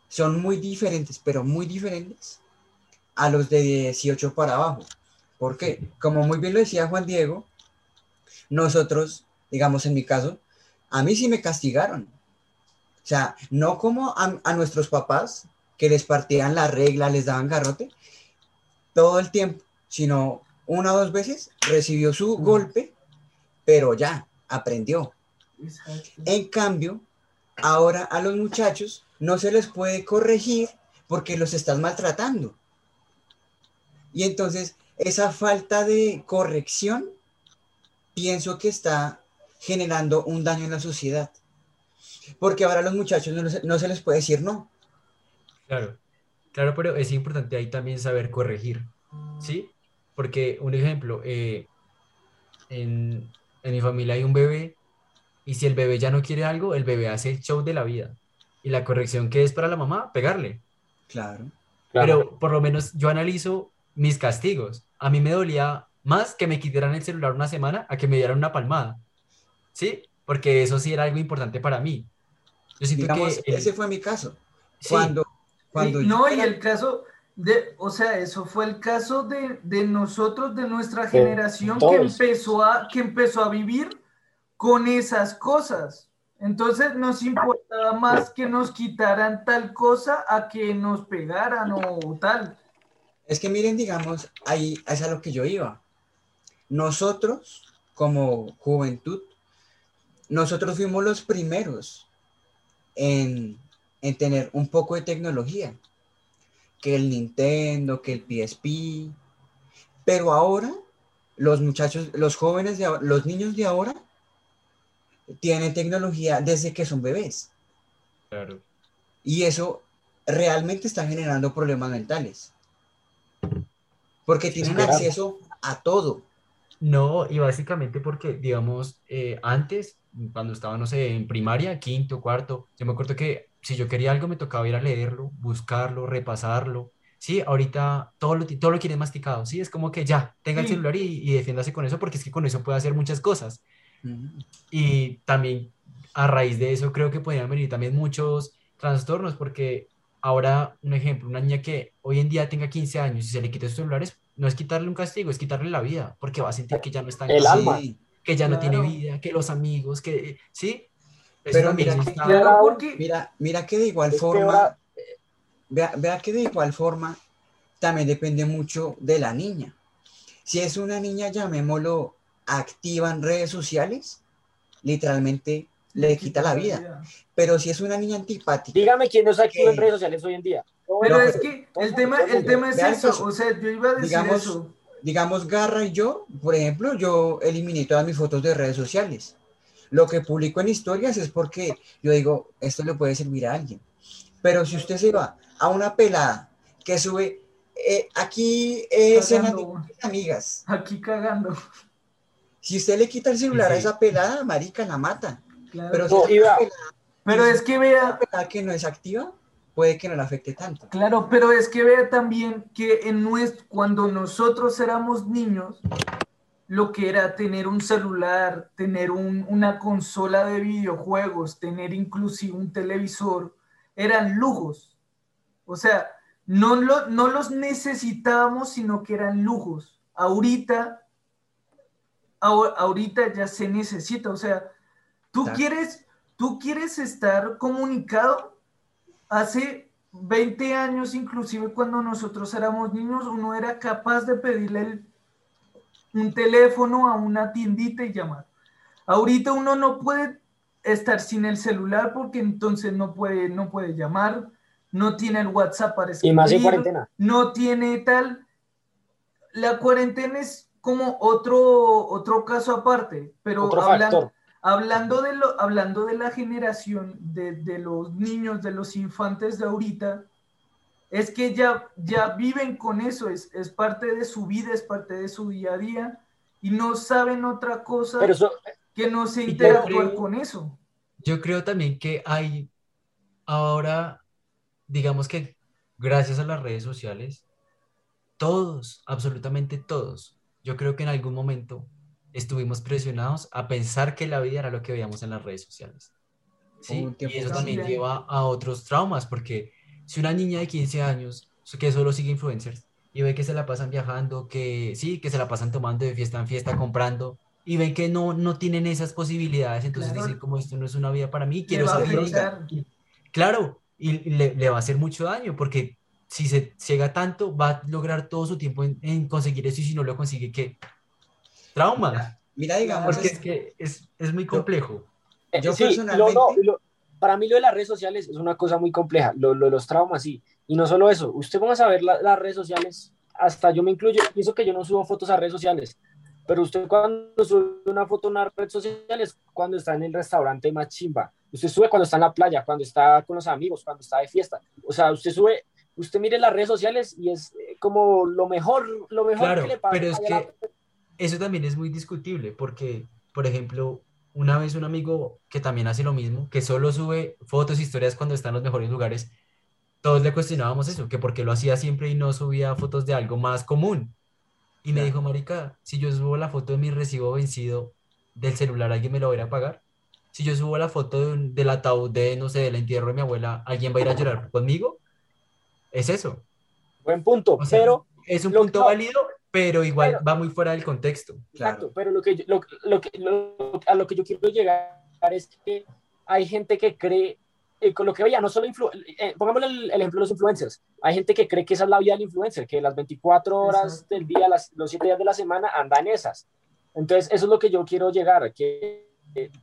son muy diferentes, pero muy diferentes a los de 18 para abajo. ¿Por qué? Como muy bien lo decía Juan Diego, nosotros, digamos en mi caso, a mí sí me castigaron. O sea, no como a, a nuestros papás que les partían la regla, les daban garrote todo el tiempo, sino una o dos veces recibió su golpe pero ya aprendió. En cambio, ahora a los muchachos no se les puede corregir porque los estás maltratando. Y entonces, esa falta de corrección, pienso que está generando un daño en la sociedad. Porque ahora a los muchachos no, se les puede decir no. Claro, claro, pero es importante ahí también saber corregir, ¿sí? Porque un ejemplo, eh, en, en mi familia hay un bebé y si el bebé ya no quiere algo, el bebé hace el show de la vida. Y la corrección que es para la mamá, pegarle. Claro. Pero por lo menos yo analizo mis castigos. A mí me dolía más que me quitaran el celular una semana a que me dieran una palmada. ¿Sí? Porque eso sí era algo importante para mí. Yo siento que ese fue mi caso. Cuando, cuando no, y el caso, o sea, eso fue el caso de, nosotros, de nuestra generación, que empezó, a, que empezó a vivir con esas cosas. Entonces nos importaba más que nos quitaran tal cosa a que nos pegaran o tal. Es que miren, digamos, ahí es a lo que yo iba. Nosotros, como juventud, nosotros fuimos los primeros en, en tener un poco de tecnología que el Nintendo, que el PSP. Pero ahora, los muchachos, los jóvenes, de, los niños de ahora tienen tecnología desde que son bebés. Claro. Y eso realmente está generando problemas mentales. Porque tienen acceso a todo. No, y básicamente porque, digamos, eh, antes, cuando estaba, no sé, en primaria, quinto, cuarto, yo me acuerdo que si yo quería algo me tocaba ir a leerlo, buscarlo, repasarlo. Sí, ahorita todo lo, todo lo quiere masticado, sí, es como que ya, tenga el celular y, y, defiéndase con eso porque es que con eso puede hacer muchas cosas. Y también a raíz de eso creo que podrían venir también muchos trastornos porque ahora, un ejemplo, una niña que hoy en día tenga 15 años y se le quita sus celulares, no es quitarle un castigo, es quitarle la vida, porque va a sentir que ya no está en El casa, alma. que ya no tiene Claro. vida, que los amigos, que sí. Eso Pero mira está- que- Claro, porque Mira, mira que de igual Es que forma, ahora- vea, vea que de igual forma también depende mucho de la niña. Si es una niña, llamémoslo, activa en redes sociales, literalmente le quita la vida. Pero si es una niña antipática, Dígame quién no está activo en redes sociales hoy en día. Pero No, es pero- que el tema, el tema es eso, eso. o sea, yo iba a decir Digamos- eso. digamos, Garra y yo, por ejemplo, yo eliminé todas mis fotos de redes sociales. Lo que publico en historias es porque yo digo, esto le puede servir a alguien. Pero si usted se va a una pelada que sube, eh, aquí eh, de Cagando. amigas, Aquí cagando. si usted le quita el celular Sí, a esa pelada, marica, la mata. Claro. Pero No, es Pero que vea, que no es activa, puede que no la afecte tanto. Claro, pero es que vea también que en nuestro, cuando nosotros éramos niños, lo que era tener un celular, tener un- una consola de videojuegos, tener inclusive un televisor, eran lujos. O sea, no, lo- no los necesitábamos, sino que eran lujos. Ahorita, ahor- ahorita ya se necesita. O sea, tú Exacto. quieres, tú quieres estar comunicado hace 20 años, inclusive cuando nosotros éramos niños, uno era capaz de pedirle el- un teléfono a una tiendita y llamar. Ahorita uno no puede estar sin el celular porque entonces no puede, no puede llamar, no tiene el WhatsApp para y más en escribir, cuarentena. no tiene tal. La cuarentena es como otro, otro caso aparte, pero Otro factor. Hablando de, lo, hablando de la generación de, de los niños, de los infantes de ahorita, es que ya, ya viven con eso, es, es parte de su vida, es parte de su día a día, y no saben otra cosa Pero eso, que no se interactuar creo- con eso. Yo creo también que hay ahora, digamos que gracias a las redes sociales, todos, absolutamente todos, yo creo que en algún momento estuvimos presionados a pensar que la vida era lo que veíamos en las redes sociales. ¿sí? Tiempo Y eso también lleva a otros traumas, porque si una niña de 15 años que solo sigue influencers y ve que se la pasan viajando, que sí, que se la pasan tomando de fiesta en fiesta, comprando, y ven que no, no tienen esas posibilidades, entonces Claro. dicen como esto no es una vida para mí, quiero afectar. Claro, y le, le va a hacer mucho daño porque si se ciega tanto, va a lograr todo su tiempo en, en conseguir eso y si no lo consigue, ¿qué? Trauma. Mira, digamos, Porque es que es, es muy complejo. eh, Yo sí, lo- personalmente- no, lo- para mí lo de las redes sociales es una cosa muy compleja, lo, lo de los traumas, sí. Y no solo eso, usted vamos a ver la- las redes sociales, hasta yo me incluyo, pienso que yo no subo fotos a redes sociales, pero usted cuando sube una foto a una red social es cuando está en el restaurante más chimba. Usted sube cuando está en la playa, cuando está con los amigos, cuando está de fiesta. O sea, usted sube, usted mire las redes sociales y es eh, como lo mejor, lo mejor Claro, que le pasa. pero es a la- que eso también es muy discutible porque, por ejemplo, una vez un amigo que también hace lo mismo, que solo sube fotos, historias cuando está en los mejores lugares, todos le cuestionábamos eso, que por qué lo hacía siempre y no subía fotos de algo más común. Y me dijo, marica, si yo subo la foto de mi recibo vencido del celular, ¿alguien me lo va a ir a pagar? Si yo subo la foto de un- del ataúd de, no sé, del entierro de mi abuela, ¿alguien va a ir a llorar conmigo? Es eso. Buen punto, O sea, pero es un punto válido, pero igual Pero- va muy fuera del contexto. claro. Exacto, pero lo que, yo- lo, lo que, lo- a lo que yo quiero llegar es que hay gente que cree, eh, con lo que veía, no solo, eh, pongámosle el, el ejemplo de los influencers, hay gente que cree que esa es la vida del influencer, que las 24 horas Exacto. del día, las, los 7 días de la semana andan esas. Entonces, eso es lo que yo quiero llegar, que,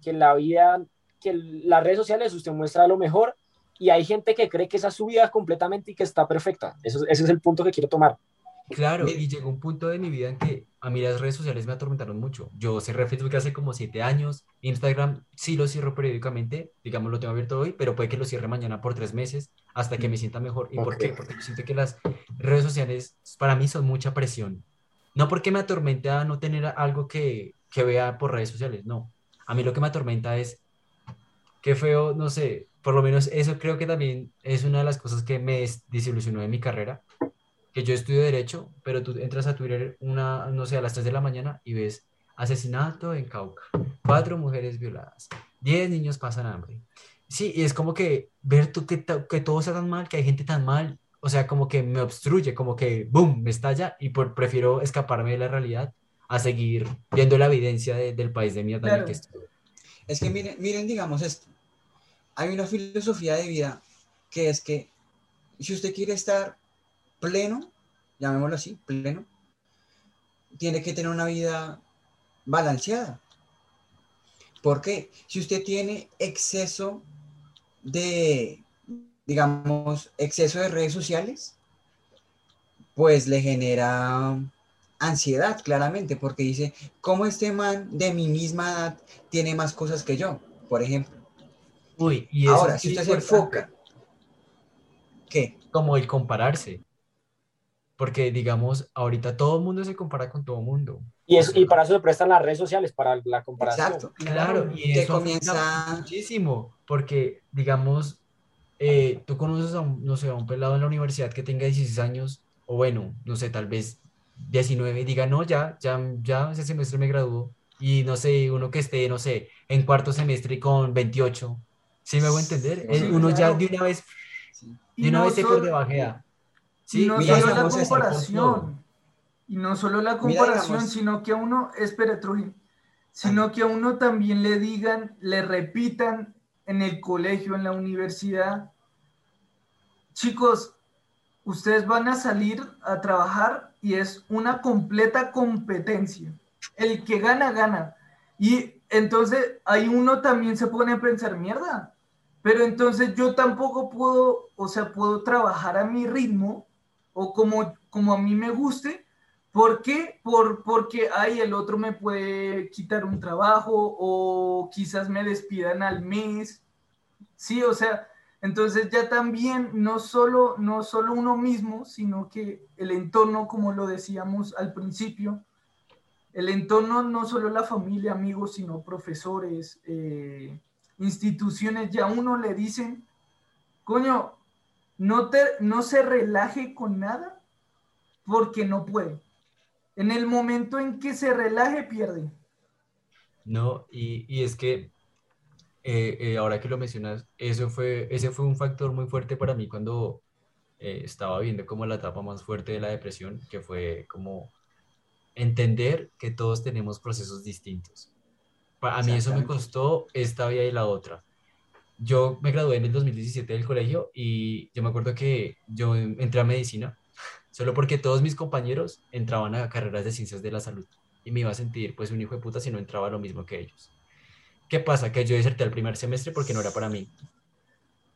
que la vida, que las redes sociales usted muestra lo mejor y hay gente que cree que esa es su vida completamente y que está perfecta. Eso, ese es el punto que quiero tomar. Claro, Mira. y llegó un punto de mi vida en que a mí las redes sociales me atormentaron mucho. Yo cerré Facebook hace como siete años, Instagram sí lo cierro periódicamente, digamos lo tengo abierto hoy, pero puede que lo cierre mañana por tres meses hasta que me sienta mejor. ¿Y por qué? Porque yo siento que las redes sociales para mí son mucha presión. No porque me atormente a no tener algo que, que vea por redes sociales, no. A mí lo que me atormenta es qué feo, no sé, por lo menos eso creo que también es una de las cosas que me des- desilusionó de mi carrera que yo estudio Derecho, pero tú entras a Twitter una, no sé, a las 3 de la mañana y ves asesinato en Cauca, cuatro mujeres violadas, 10 niños pasan hambre. Sí, y es como que ver tú que, que todo está tan mal, que hay gente tan mal, o sea, como que me obstruye, como que, boom, me estalla y por, prefiero escaparme de la realidad a seguir viendo la evidencia del país de mierda en el que estoy. Es que miren, miren, digamos esto. Hay una filosofía de vida que es que si usted quiere estar pleno, llamémoslo así, pleno, tiene que tener una vida balanceada. ¿Por qué? Si usted tiene exceso de, digamos, exceso de redes sociales, pues le genera ansiedad, claramente, porque dice, ¿cómo este man de mi misma edad tiene más cosas que yo? Por ejemplo. Uy, y Ahora, si usted se enfoca, ¿qué? Como el compararse. Porque, digamos, ahorita todo el mundo se compara con todo el mundo. Y, eso, y para eso se prestan las redes sociales, para la comparación. Exacto. Claro, y que comienza muchísimo, porque, digamos, eh, tú conoces a un, no sé, a un pelado en la universidad que tenga 16 años, o bueno, no sé, tal vez 19 y diga, no, ya, ya, ya ese semestre me graduó. Y no sé, uno que esté, no sé, en cuarto semestre con 28. ¿Sí me hago entender? uno ya de una vez, de una vez se de bajea. Sí, no solo la comparación. Y no solo la comparación, sino que a uno, espere, Trujillo, sino que a uno también le digan, le repitan en el colegio, en la universidad, chicos, ustedes van a salir a trabajar y es una completa competencia. El que gana, gana. Y entonces ahí uno también se pone a pensar, mierda, pero entonces yo tampoco puedo, o sea, puedo trabajar a mi ritmo o como, como a mí me guste. ¿Por qué? Por, porque ahí el otro me puede quitar un trabajo o quizás me despidan al mes. Sí, o sea, entonces ya también no solo, no solo uno mismo, sino que el entorno, como lo decíamos al principio, el entorno no solo la familia, amigos, sino profesores, eh, instituciones, ya uno le dicen, coño, no, te, no se relaje con nada porque no puede. En el momento en que se relaje, pierde. No, y, y es que eh, eh, ahora que lo mencionas, eso fue, ese fue un factor muy fuerte para mí cuando eh, estaba viendo como la etapa más fuerte de la depresión, que fue como entender que todos tenemos procesos distintos. A mí eso me costó esta vía y la otra. Yo me gradué en el 2017 del colegio y yo me acuerdo que yo entré a medicina solo porque todos mis compañeros entraban a carreras de ciencias de la salud y me iba a sentir pues un hijo de puta si no entraba lo mismo que ellos. ¿Qué pasa? Que yo deserté el primer semestre porque no era para mí.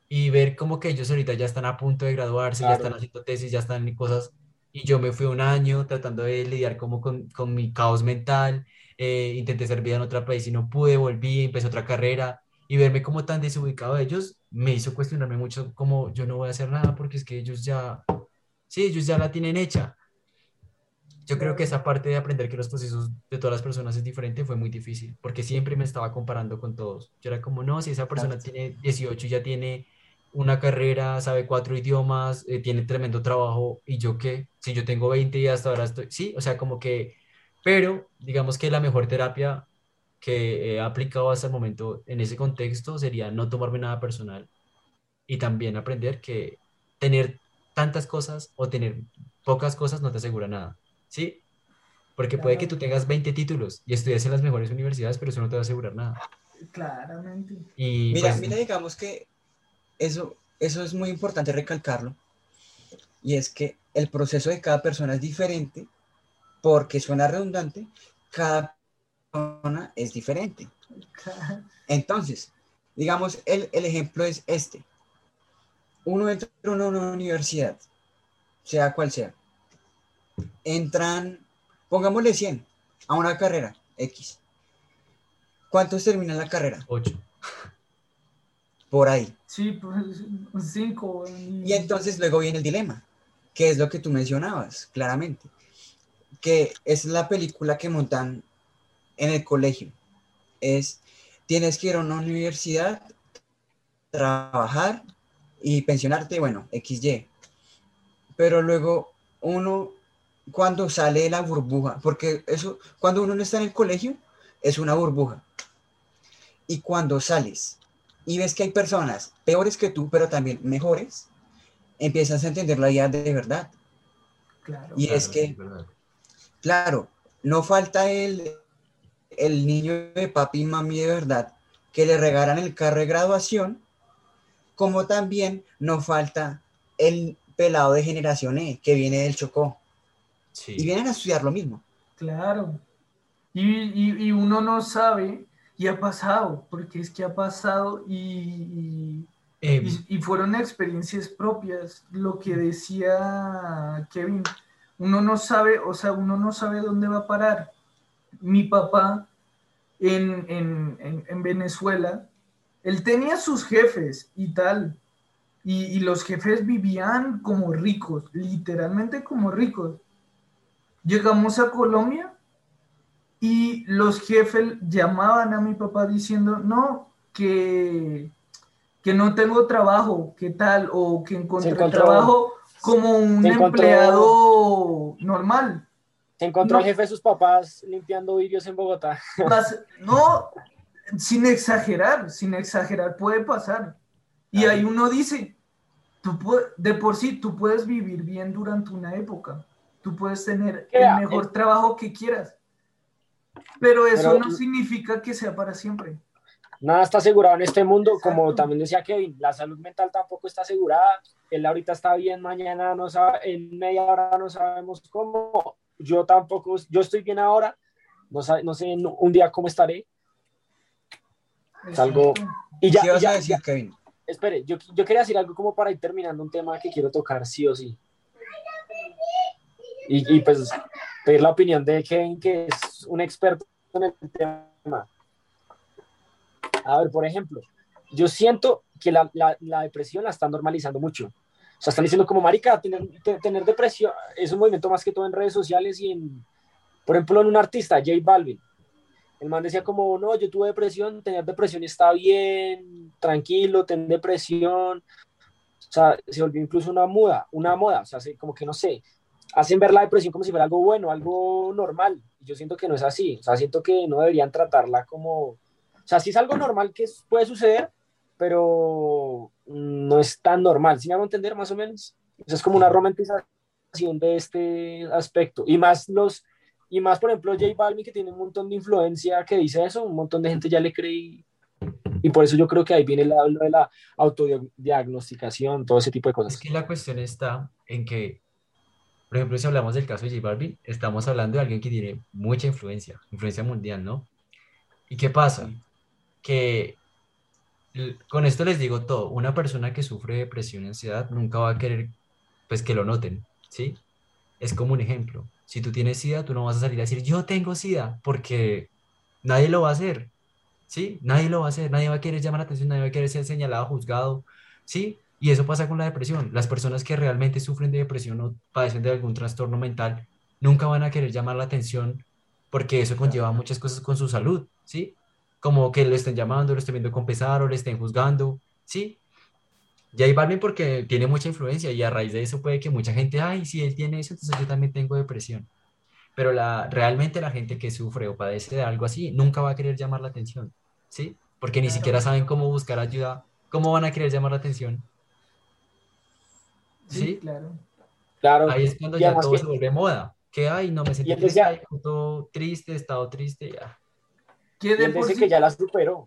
Y ver como que ellos ahorita ya están a punto de graduarse, ya están haciendo tesis, ya están en cosas. Y yo me fui un año tratando de lidiar como con, con mi caos mental. Eh, intenté ser vida en otro país y no pude, volví, empecé otra carrera. Y verme como tan desubicado de ellos me hizo cuestionarme mucho como yo no voy a hacer nada porque es que ellos ya, sí, ellos ya la tienen hecha. Yo creo que esa parte de aprender que los procesos de todas las personas es diferente fue muy difícil, porque siempre me estaba comparando con todos. Yo era como, no, si esa persona tiene 18 y ya tiene una carrera, sabe cuatro idiomas, eh, tiene tremendo trabajo, ¿y yo qué? Si yo tengo 20 y hasta ahora estoy, sí, o sea, como que, pero digamos que la mejor terapia que he aplicado hasta el momento en ese contexto sería no tomarme nada personal y también aprender que tener tantas cosas o tener pocas cosas no te asegura nada. ¿sí? Porque puede que tú tengas 20 títulos y estudies en las mejores universidades, pero eso no te va a asegurar nada. Claramente. Y mira, pues, mira, digamos que eso, eso es muy importante recalcarlo, y es que el proceso de cada persona es diferente, porque suena redundante, cada persona es diferente. Entonces, digamos, el, el ejemplo es este. Uno entra en una universidad, sea cual sea, entran, pongámosle 100 a una carrera X. ¿Cuántos terminan la carrera? 8. Por ahí. Sí, pues 5. Y entonces luego viene el dilema, que es lo que tú mencionabas, claramente, que es la película que montan en el colegio. Es, tienes que ir a una universidad, trabajar y pensionarte, bueno, XY. Pero luego uno cuando sale de la burbuja, porque eso, cuando uno no está en el colegio, es una burbuja. Y cuando sales y ves que hay personas peores que tú, pero también mejores, empiezas a entender la vida de verdad. Claro. Y es que, claro, no falta el, el niño de papi y mami de verdad que le regalan el carro de graduación, como también no falta el pelado de generación E que viene del Chocó. Y vienen a estudiar lo mismo. Claro. Y, uno no sabe, y ha pasado, porque es que ha pasado y, em. y, fueron experiencias propias. Lo que decía Kevin, uno no sabe, o sea, uno no sabe dónde va a parar. Mi papá en, en, en Venezuela, él tenía sus jefes y tal, y, los jefes vivían como ricos, literalmente como ricos. Llegamos a Colombia y los jefes llamaban a mi papá diciendo, no, que, que no tengo trabajo, ¿qué tal? O que encontré trabajo como un empleado normal. Se encontró el jefe de sus papás limpiando vidrios en Bogotá. no, sin exagerar, sin exagerar, puede pasar. Y ahí uno dice, tú de por sí, tú puedes vivir bien durante una época, tú puedes tener el mejor eh, trabajo que quieras, pero eso no significa que sea para siempre. Nada está asegurado en este mundo, como también decía Kevin, la salud mental tampoco está asegurada, él ahorita está bien, mañana no sabe, en media hora no sabemos cómo, yo tampoco, yo estoy bien ahora, no, no sé un día cómo estaré, algo... Y ya, ¿Qué vas a decir, Kevin? espere, yo, yo quería decir algo como para ir terminando un tema que quiero tocar sí o sí. Y, y pues pedir la opinión de Kevin, que es un experto en el tema. A ver, por ejemplo, yo siento que la, la, la, depresión la están normalizando mucho. Sea, están diciendo como, marica, tener, tener depresión es un movimiento más que todo en redes sociales y en, por ejemplo, en un artista, J Balvin. El man decía como, no, yo tuve depresión, tener depresión está bien, tranquilo, tener depresión. O sea, se volvió incluso una moda, una moda, o sea, como que no sé, hacen ver la depresión como si fuera algo bueno, algo normal. Yo siento que no es así, o sea, siento que no deberían tratarla como, o sea, sí es algo normal que puede suceder, pero no es tan normal, ¿sí me hago entender más o menos? es como una romantización de este aspecto. Y más los y más, por ejemplo, J Balvin, que tiene un montón de influencia, que dice eso, un montón de gente ya le cree. Y por eso yo creo que ahí viene el hablo de la autodiagnosticación, todo ese tipo de cosas. Es que la cuestión está en que, por ejemplo, si hablamos del caso de J Balvin, estamos hablando de alguien que tiene mucha influencia, influencia mundial, ¿no? ¿Y qué pasa? Que con esto les digo todo, una persona que sufre depresión y ansiedad nunca va a querer, pues, que lo noten, ¿sí? Es como un ejemplo. Si tú tienes SIDA, tú no vas a salir a decir, yo tengo SIDA, porque nadie lo va a hacer, ¿sí? Nadie lo va a hacer, nadie va a querer llamar la atención, nadie va a querer ser señalado, juzgado, ¿sí? Y eso pasa con la depresión. Las personas que realmente sufren de depresión o padecen de algún trastorno mental, nunca van a querer llamar la atención porque eso conlleva muchas cosas con su salud, ¿sí? Como que lo estén llamando, lo estén viendo con pesar o le estén juzgando, ¿sí? Y ahí Balvin porque tiene mucha influencia y a raíz de eso puede que mucha gente, ay, si él tiene eso, entonces yo también tengo depresión. Pero la, realmente la gente que sufre o padece de algo así nunca va a querer llamar la atención, ¿sí? Porque ni siquiera saben cómo buscar ayuda, cómo van a querer llamar la atención. ¿Sí? claro. Claro. Ahí es cuando ya todo se vuelve moda. Que, ay, no me sentí triste, todo triste, estado triste, ya. Que de por que ya la superó.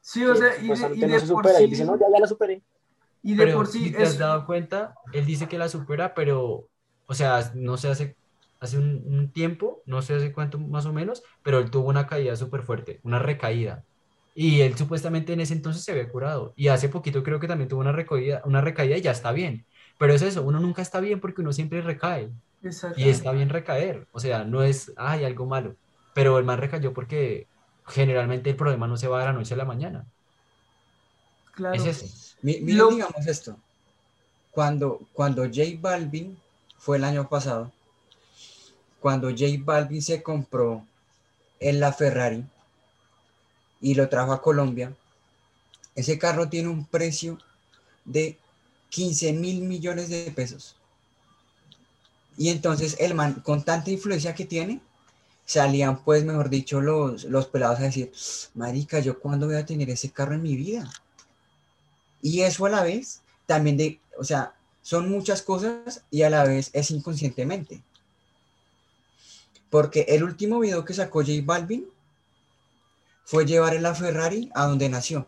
Sí, o sea, y, de, de por sí... Y dice, no, ya, ya la superé. Y de por sí... Si te has dado cuenta, él dice que la supera, pero, o sea, no sé, hace, hace un, tiempo, no sé hace cuánto más o menos, pero él tuvo una caída súper fuerte, una recaída. Y él supuestamente en ese entonces se había curado. Y hace poquito creo que también tuvo una recaída, una recaída y ya está bien. Pero es eso, uno nunca está bien porque uno siempre recae. Y está bien recaer. O sea, no es, ay, algo malo. Pero el man recayó porque generalmente el problema no se va de la noche a la mañana. Claro. Es eso. digamos esto. Cuando, cuando J Balvin fue el año pasado, cuando J Balvin se compró en la Ferrari y lo trajo a Colombia, ese carro tiene un precio de 15 mil millones de pesos. Y entonces el man, con tanta influencia que tiene, salían pues, mejor dicho, los, los pelados a decir, marica, ¿yo cuándo voy a tener ese carro en mi vida? Y eso a la vez, también de, o sea, son muchas cosas y a la vez es inconscientemente. Porque el último video que sacó J Balvin fue llevar la Ferrari a donde nació,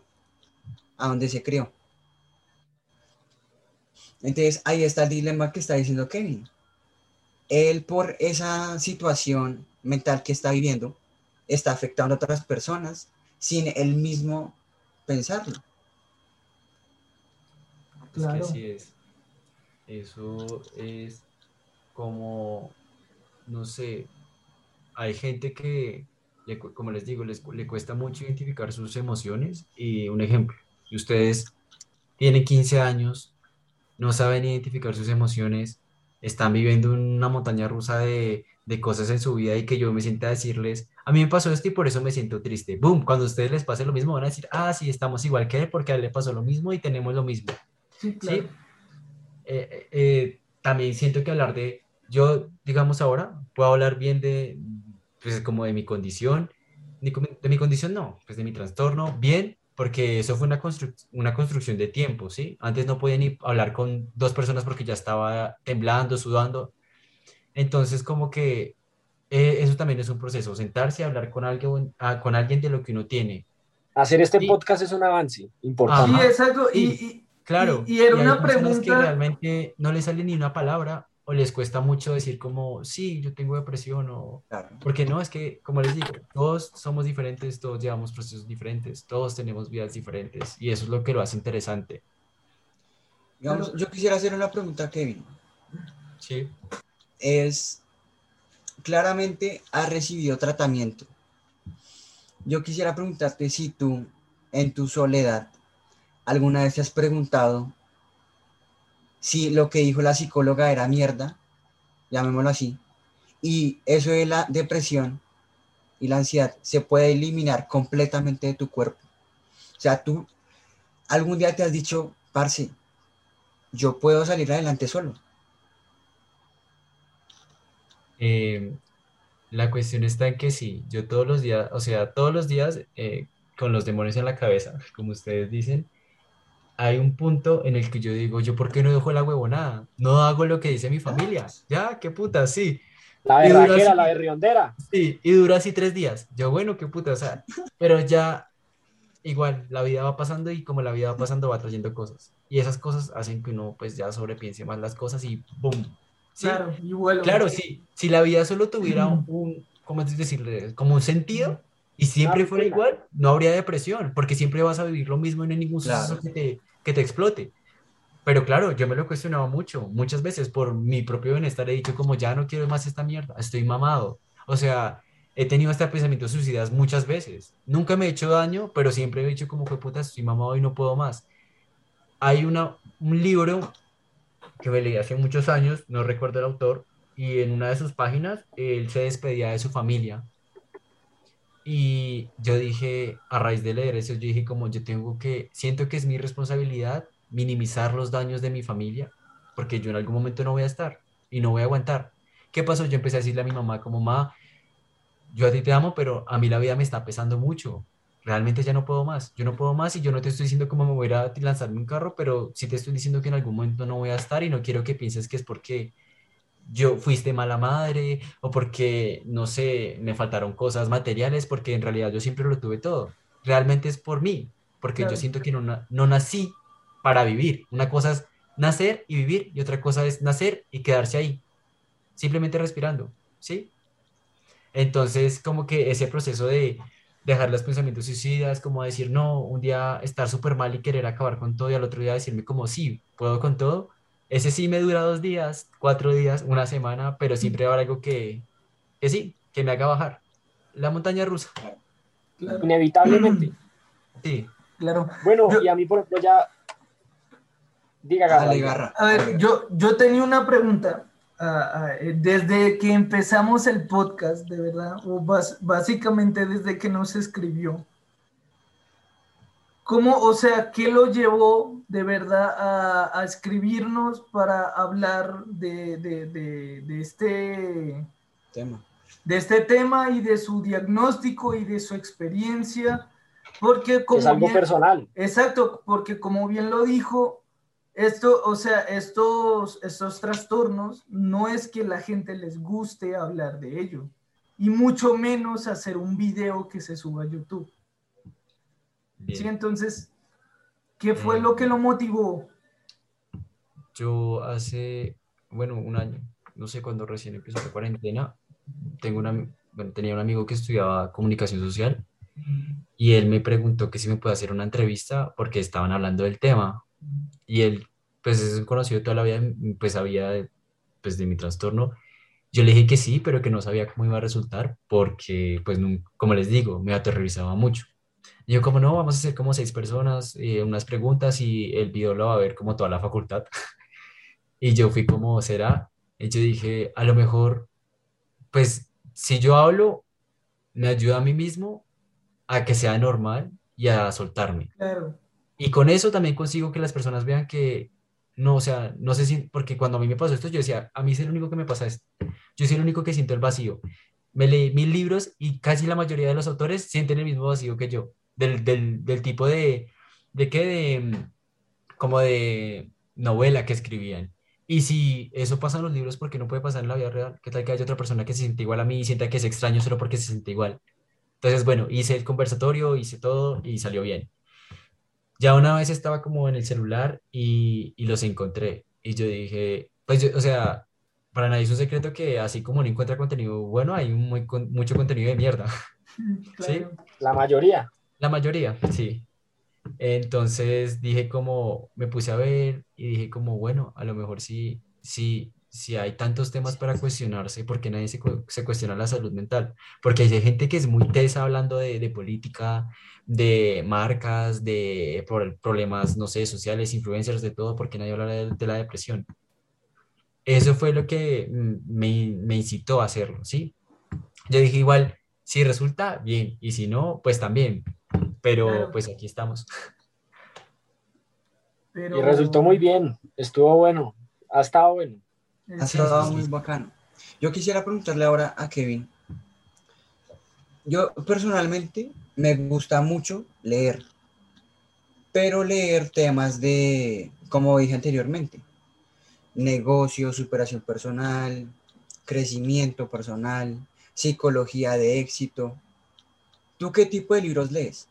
a donde se crió. Entonces ahí está el dilema que está diciendo Kevin. Él por esa situación mental que está viviendo, está afectando a otras personas sin él mismo pensarlo. Claro. Es que así es. Eso es como, no sé, hay gente que, como les digo, les, le cuesta mucho identificar sus emociones. Y un ejemplo, si ustedes tienen 15 años, no saben identificar sus emociones, están viviendo una montaña rusa de, de cosas en su vida y que yo me sienta a decirles, a mí me pasó esto y por eso me siento triste. Boom, cuando a ustedes les pase lo mismo van a decir, ah, sí, estamos igual que él porque a él le pasó lo mismo y tenemos lo mismo. Sí, claro. Eh, eh, eh, también siento que hablar de, yo, digamos ahora, puedo hablar bien de, pues como de mi condición, de mi condición no, pues de mi trastorno, bien, porque eso fue una, una construcción de tiempo, ¿sí? Antes no podía ni hablar con dos personas porque ya estaba temblando, sudando. Entonces, como que eso también es un proceso, sentarse y hablar con alguien, ah, con alguien de lo que uno tiene. Hacer este podcast es un avance importante. Sí, exacto. Y, Claro. Y, era una pregunta. que realmente no le sale ni una palabra o les cuesta mucho decir como, sí, yo tengo depresión o... Porque no, es que, como les digo, todos somos diferentes, todos llevamos procesos diferentes, todos tenemos vidas diferentes y eso es lo que lo hace interesante. Digamos, yo quisiera hacer una pregunta a Kevin. Sí. Es, claramente ha recibido tratamiento. Yo quisiera preguntarte si tú, en tu soledad, ¿Alguna vez te has preguntado si lo que dijo la psicóloga era mierda? Llamémoslo así. Y eso de la depresión y la ansiedad se puede eliminar completamente de tu cuerpo. O sea, tú algún día te has dicho, parce, yo puedo salir adelante solo. Eh, la cuestión está en que sí, yo todos los días, o sea, todos los días eh, con los demonios en la cabeza, como ustedes dicen, hay un punto en el que yo digo, ¿yo por qué no dejo la huevonada? No hago lo que dice mi familia. Ya, qué puta, sí. La berraquera, la berriondera. Sí, y dura así tres días. Yo, bueno, qué puta, o sea, pero ya, igual, la vida va pasando y como la vida va pasando va trayendo cosas. Y esas cosas hacen que uno, pues, ya sobrepiense más las cosas y ¡boom! Claro, igual. Claro, sí. Si la vida solo tuviera un, ¿cómo decirle? Como un sentido, y siempre fuera igual, no habría depresión, porque siempre vas a vivir lo mismo y no hay ningún suceso que, te, que te explote. Pero claro, yo me lo he cuestionado mucho, muchas veces por mi propio bienestar he dicho como ya no quiero más esta mierda, estoy mamado. O sea, he tenido este pensamiento suicidas muchas veces. Nunca me he hecho daño, pero siempre he dicho como que puta, estoy mamado y no puedo más. Hay una, un libro que me leí hace muchos años, no recuerdo el autor, y en una de sus páginas él se despedía de su familia y yo dije, a raíz de leer eso, yo dije como yo tengo que, siento que es mi responsabilidad minimizar los daños de mi familia, porque yo en algún momento no voy a estar y no voy a aguantar. ¿Qué pasó? Yo empecé a decirle a mi mamá como, mamá, yo a ti te amo, pero a mí la vida me está pesando mucho. Realmente ya no puedo más. Yo no puedo más y yo no te estoy diciendo cómo me voy a lanzarme un carro, pero sí te estoy diciendo que en algún momento no voy a estar y no quiero que pienses que es porque yo fuiste mala madre o porque, no sé, me faltaron cosas materiales, porque en realidad yo siempre lo tuve todo. Realmente es por mí, porque yo siento que no, no nací para vivir. Una cosa es nacer y vivir y otra cosa es nacer y quedarse ahí, simplemente respirando, ¿sí? Entonces, como que ese proceso de dejar los pensamientos suicidas, como decir, no, un día estar súper mal y querer acabar con todo y al otro día decirme como, sí, puedo con todo, ese sí me dura dos días, cuatro días, una semana, pero siempre habrá algo que, que sí, que me haga bajar. La montaña rusa. Inevitablemente. Sí. Claro. Bueno, y a mí, por ejemplo, ya. Diga, Garra. A ver, yo, yo tenía una pregunta. Ah, ah, eh, desde que empezamos el podcast, de verdad, o básicamente desde que nos escribió, ¿Cómo, o sea, qué lo llevó de verdad a, escribirnos para hablar de, este tema? De este tema y de su diagnóstico y de su experiencia. Porque como es algo personal. Exacto, porque como bien lo dijo, esto, o sea, estos, estos trastornos no es que la gente les guste hablar de ello, y mucho menos hacer un video que se suba a YouTube. Sí, entonces, ¿qué fue lo que lo motivó? Yo hace, bueno, un año, no sé cuándo recién empezó la cuarentena, tengo una, tenía un amigo que estudiaba comunicación social y él me preguntó que si me puede hacer una entrevista porque estaban hablando del tema y él, pues es un conocido toda la vida, pues sabía pues, de mi trastorno. Yo le dije que sí, pero que no sabía cómo iba a resultar porque, pues, como les digo, me aterrorizaba mucho. Y yo como, no, vamos a hacer como seis personas, eh, unas preguntas y el video lo va a ver como toda la facultad. y yo fui como, ¿será? Y yo dije, a lo mejor, pues, si yo hablo, me ayuda a mí mismo a que sea normal y a soltarme. Claro. Y con eso también consigo que las personas vean que no, o sea, no sé si, porque cuando a mí me pasó esto, yo decía, a mí es el único que me pasa esto. Yo soy el único que siento el vacío. Me leí mil libros y casi la mayoría de los autores sienten el mismo vacío que yo, del, del, del tipo de, de qué, de, como de novela que escribían. Y si eso pasa en los libros, ¿por qué no puede pasar en la vida real? ¿Qué tal que haya otra persona que se siente igual a mí y sienta que es extraño solo porque se siente igual? Entonces, bueno, hice el conversatorio, hice todo y salió bien. Ya una vez estaba como en el celular y, y los encontré. Y yo dije, pues, yo, o sea, para nadie es un secreto que así como no encuentra contenido bueno, hay muy, mucho contenido de mierda. ¿Sí? La mayoría. La mayoría, sí. Entonces dije como, me puse a ver y dije como, bueno, a lo mejor sí, sí, si hay tantos temas para cuestionarse, ¿por qué nadie se, se, cuestiona la salud mental? Porque hay gente que es muy tesa hablando de, de política, de marcas, de problemas, no sé, sociales, influencers, de todo, porque nadie habla de, de la depresión. Eso fue lo que me, me, incitó a hacerlo, ¿sí? Yo dije igual, si resulta, bien, y si no, pues también, pero pues aquí estamos. Pero... Y resultó muy bien, estuvo bueno, ha estado bueno. Ha estado muy bacano. Yo quisiera preguntarle ahora a Kevin. Yo personalmente me gusta mucho leer, pero leer temas de, como dije anteriormente, negocio, superación personal, crecimiento personal, psicología de éxito. ¿Tú qué tipo de libros lees?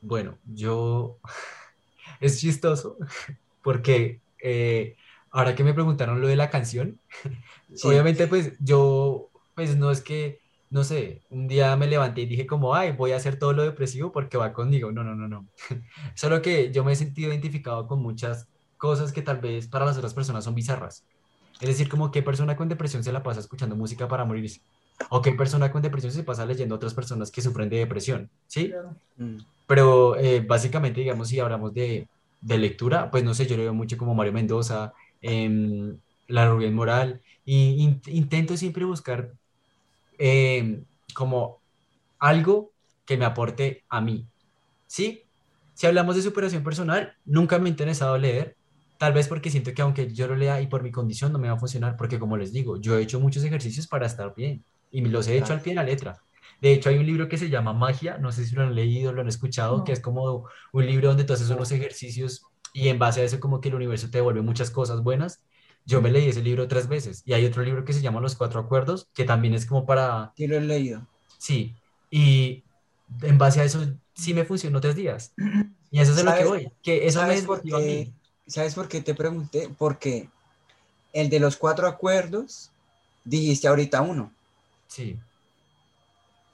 Bueno, yo es chistoso porque eh, ahora que me preguntaron lo de la canción, obviamente pues yo, pues no es que, no sé, un día me levanté y dije como, ay, voy a hacer todo lo depresivo porque va conmigo. No, no, no, no. Solo que yo me he sentido identificado con muchas cosas que tal vez para las otras personas son bizarras. Es decir, como qué persona con depresión se la pasa escuchando música para morirse. O qué persona con depresión se pasa leyendo a otras personas que sufren de depresión. ¿Sí? Mm. Pero eh, básicamente, digamos, si hablamos de, de lectura, pues no sé, yo leo mucho como Mario Mendoza, Em, la rubia moral, y intento siempre buscar em, como algo que me aporte a mí. ¿Sí? Si hablamos de superación personal, nunca me he interesado leer, tal vez porque siento que aunque yo lo lea y por mi condición no me va a funcionar, porque como les digo, yo he hecho muchos ejercicios para estar bien y los he hecho al pie de la letra. De hecho, hay un libro que se llama Magia, no sé si lo han leído, lo han escuchado, que es como un libro donde tú haces unos ejercicios y en base a eso como que el universo te devuelve muchas cosas buenas. Yo me leí ese libro tres veces y hay otro libro que se llama Los Cuatro Acuerdos, que también es como para... Sí, lo he leído. Sí, y en base a eso sí me funcionó tres días. Y eso es lo que voy, que eso ¿sabes por qué, ¿Sabes por qué te pregunté? Porque el de los cuatro acuerdos, dijiste ahorita uno. Sí.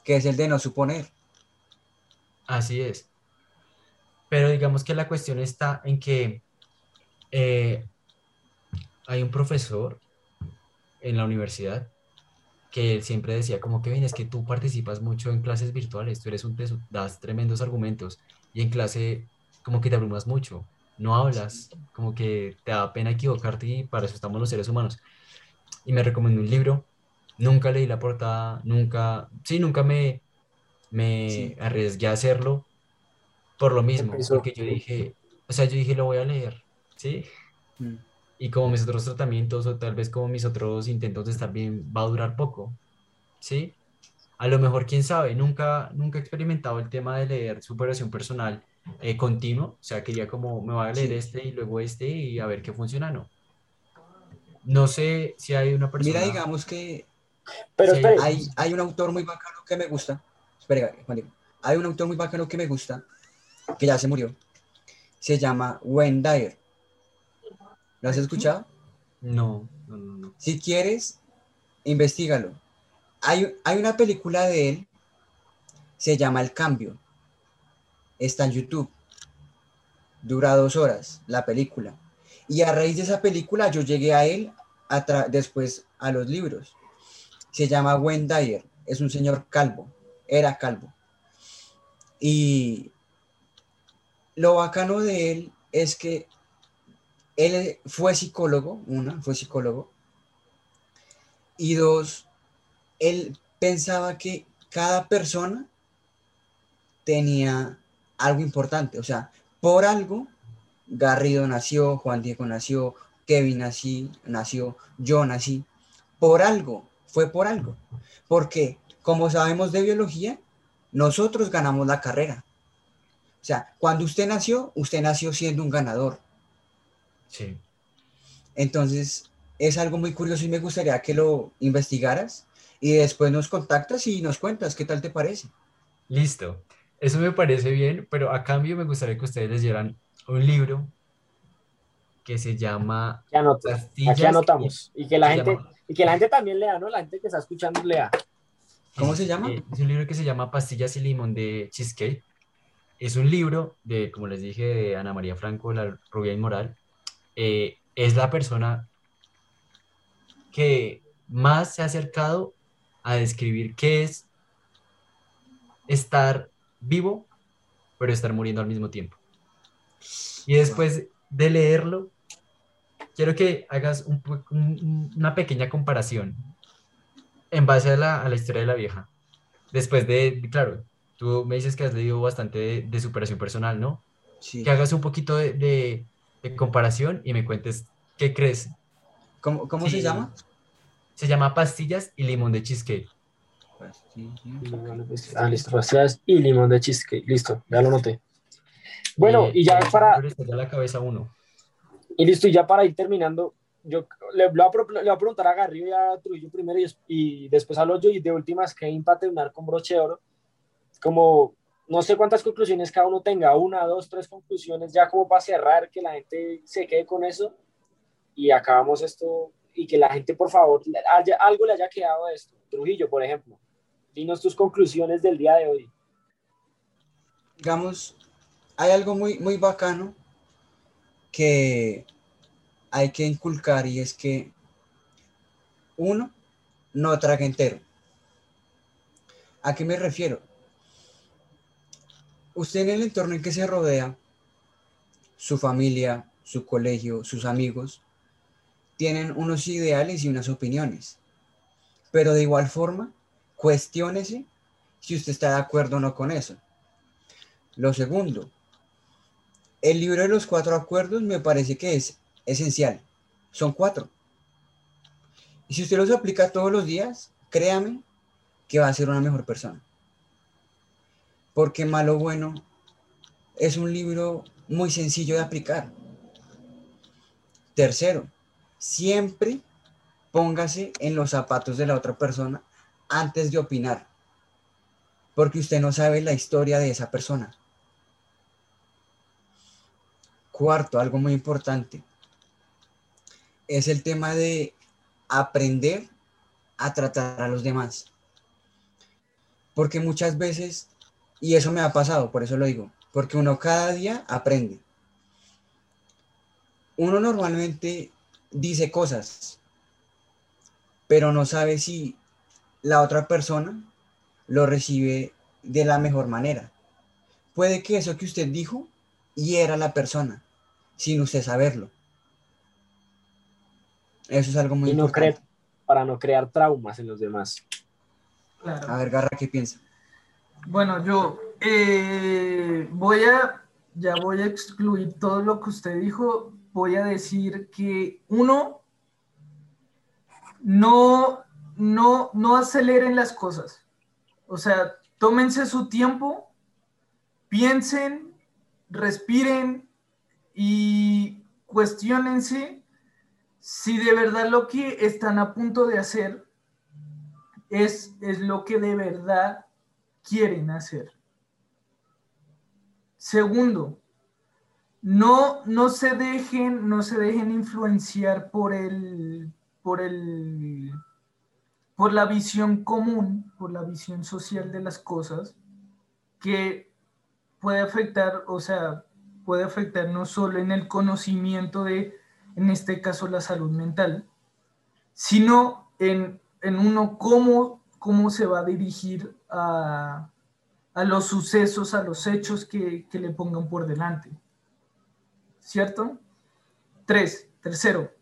Que es el de no suponer. Así es. Pero digamos que la cuestión está en que eh, hay un profesor en la universidad que siempre decía como que es que tú participas mucho en clases virtuales, tú eres un teso, das tremendos argumentos y en clase como que te abrumas mucho, no hablas, como que te da pena equivocarte y para eso estamos los seres humanos. Y me recomendó un libro, nunca leí la portada, nunca, sí, nunca me, me arriesgué a hacerlo, por lo mismo, porque yo dije, o sea, yo dije, lo voy a leer, ¿sí? Mm. Y como mis otros tratamientos o tal vez como mis otros intentos de estar bien, va a durar poco, ¿sí? A lo mejor, quién sabe, nunca, nunca he experimentado el tema de leer superación personal eh, continuo, o sea, quería como me voy a leer este y luego este y a ver qué funciona, no. No sé si hay una persona. Mira, digamos que Pero Sí, espere, hay, hay un autor muy bacano que me gusta. Espera, Juan Diego. Hay un autor muy bacano que me gusta, que ya se murió. Se llama Wayne Dyer. ¿Lo has escuchado? No, no, no, no. Si quieres, investigalo. Hay, hay una película de él, se llama El Cambio. Está en YouTube. Dura dos horas la película. Y a raíz de esa película yo llegué a él a después a los libros. Se llama Wayne. Es un señor calvo. Era calvo. Y lo bacano de él es que él fue psicólogo, una, fue psicólogo, y dos, él pensaba que cada persona tenía algo importante, o sea, por algo, Garrido nació, Juan Diego nació, Kevin nací, nació, yo nací, por algo, fue por algo, porque como sabemos de biología, nosotros ganamos la carrera. O sea, cuando usted nació, usted nació siendo un ganador. Sí. Entonces, es algo muy curioso y me gustaría que lo investigaras y después nos contactas y nos cuentas qué tal te parece. Listo. Eso me parece bien, pero a cambio me gustaría que ustedes les dieran un libro que se llama aquí, anoto- Pastillas aquí anotamos. Y que la gente, llama- y que la gente también lea, ¿no? La gente que está escuchando lea. ¿Cómo Es- se llama? eh, Es un libro que se llama Pastillas y Limón de Cheesecake. Es un libro de, como les dije, de Ana María Franco, la rubia inmoral. Eh, es la persona que más se ha acercado a describir qué es estar vivo, pero estar muriendo al mismo tiempo. Y después de leerlo, quiero que hagas un po- un- una pequeña comparación en base a la, a la historia de la vieja. Después de, claro, tú me dices que has leído bastante de, de superación personal, ¿no? Sí. Que hagas un poquito de, de- de comparación y me cuentes qué crees. ¿Cómo, cómo Sí. se llama? Se llama Pastillas y Limón de Cheesecake. Ah, listo. Pastillas y limón de cheesecake. Listo, ya lo noté. Bueno, Eh, y ya para, la cabeza uno. Y listo, y ya para ir terminando, yo le, le voy, a, le voy a preguntar a Garrido y a Trujillo primero y, y después a los yo y de últimas que para terminar con broche de oro. Como no sé cuántas conclusiones cada uno tenga, una, dos, tres conclusiones ya como para cerrar, que la gente se quede con eso y acabamos esto y que la gente por favor haya, algo le haya quedado de esto. Trujillo, por ejemplo, dinos tus conclusiones del día de hoy. Digamos, hay algo muy, muy bacano que hay que inculcar y es que uno no traga entero. ¿A qué me refiero? Usted en el entorno en que se rodea, su familia, su colegio, sus amigos, tienen unos ideales y unas opiniones. Pero de igual forma, cuestiónese si usted está de acuerdo o no con eso. Lo segundo, el libro de los cuatro acuerdos me parece que es esencial. Son cuatro. Y si usted los aplica todos los días, créame que va a ser una mejor persona. Porque Malo Bueno es un libro muy sencillo de aplicar. Tercero, siempre póngase en los zapatos de la otra persona antes de opinar. Porque usted no sabe la historia de esa persona. Cuarto, algo muy importante, es el tema de aprender a tratar a los demás. Porque muchas veces, y eso me ha pasado, por eso lo digo, porque uno cada día aprende. Uno normalmente dice cosas, pero no sabe si la otra persona lo recibe de la mejor manera. Puede que eso que usted dijo hiera a la persona sin usted saberlo. Eso es algo muy y no importante. creer, para no crear traumas en los demás. Claro. A ver, Garra, ¿qué piensa? Bueno, yo eh, voy a, ya voy a excluir todo lo que usted dijo. Voy a decir que uno, no, no, no aceleren las cosas. O sea, tómense su tiempo, piensen respiren y cuestionense si de verdad lo que están a punto de hacer es, es lo que de verdad quieren hacer. Segundo, no, no se dejen, no se dejen influenciar por el, por el, por la visión común, por la visión social de las cosas, que puede afectar, o sea, puede afectar no solo en el conocimiento de, en este caso, la salud mental, sino en, en uno cómo, cómo se va a dirigir a, a los sucesos, a los hechos que, le pongan por delante. ¿Cierto? Tres, tercero.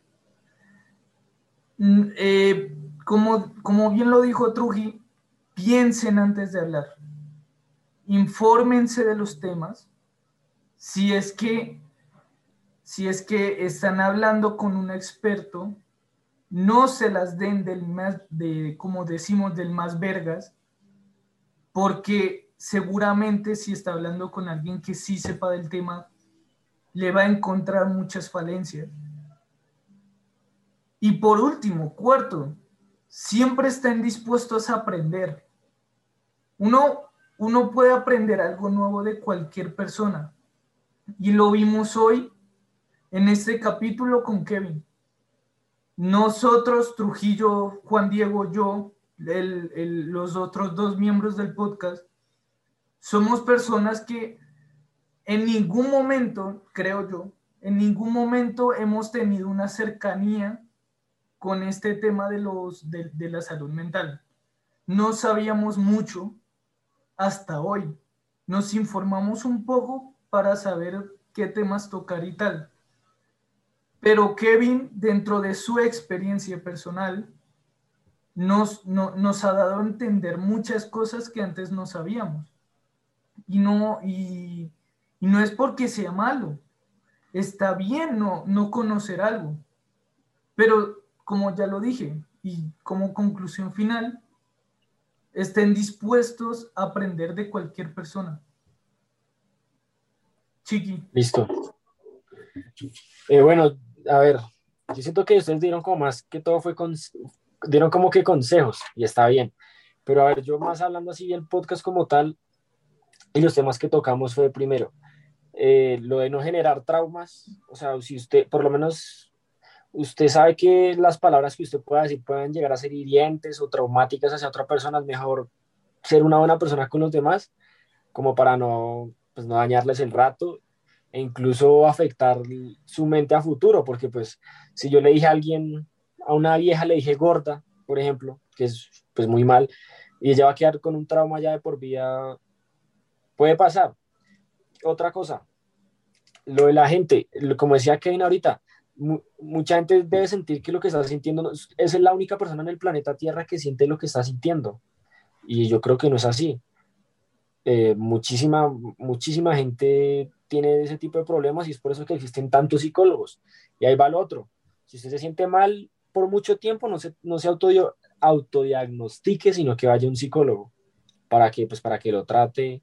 Mm, eh, como, como bien lo dijo Truji, piensen antes de hablar. Infórmense de los temas. Si es que, si es que están hablando con un experto, no se las den del más, de, como decimos, del más vergas, porque seguramente si está hablando con alguien que sí sepa del tema, le va a encontrar muchas falencias. Y por último, cuarto, siempre estén dispuestos a aprender. Uno, uno puede aprender algo nuevo de cualquier persona. Y lo vimos hoy en este capítulo con Kevin. Nosotros, Trujillo, Juan Diego, yo, los otros dos miembros del podcast, somos personas que en ningún momento, creo yo, en ningún momento hemos tenido una cercanía con este tema de, los, de, la salud mental. No sabíamos mucho hasta hoy. Nos informamos un poco para saber qué temas tocar y tal. Pero Kevin, dentro de su experiencia personal, nos, ha dado a entender muchas cosas que antes no sabíamos y no, y, no es porque sea malo. Está bien no conocer algo. Pero como ya lo dije, y como conclusión final, estén dispuestos a aprender de cualquier persona. Chiqui. Listo. Eh, bueno, a ver, yo siento que ustedes dieron como más que todo fue con, dieron como que consejos y está bien. Pero a ver, yo más hablando así del podcast como tal, y los temas que tocamos fue primero, eh, lo de no generar traumas, o sea, si usted, por lo menos, usted sabe que las palabras que usted pueda decir pueden llegar a ser hirientes o traumáticas hacia otra persona, es mejor ser una buena persona con los demás, como para no, pues, no dañarles el rato e incluso afectar su mente a futuro, porque pues si yo le dije a alguien, a una vieja le dije gorda, por ejemplo, que es pues muy mal, y ella va a quedar con un trauma ya de por vida Puede pasar. Otra cosa, lo de la gente, como decía Kevin ahorita, mucha gente debe sentir que lo que está sintiendo es la única persona en el planeta Tierra que siente lo que está sintiendo. Y yo creo que no es así. Eh, muchísima, muchísima gente tiene ese tipo de problemas y es por eso que existen tantos psicólogos. Y ahí va lo otro. Si usted se siente mal por mucho tiempo, no se, no se autodiagnostique, sino que vaya a un psicólogo para que, pues, para que lo trate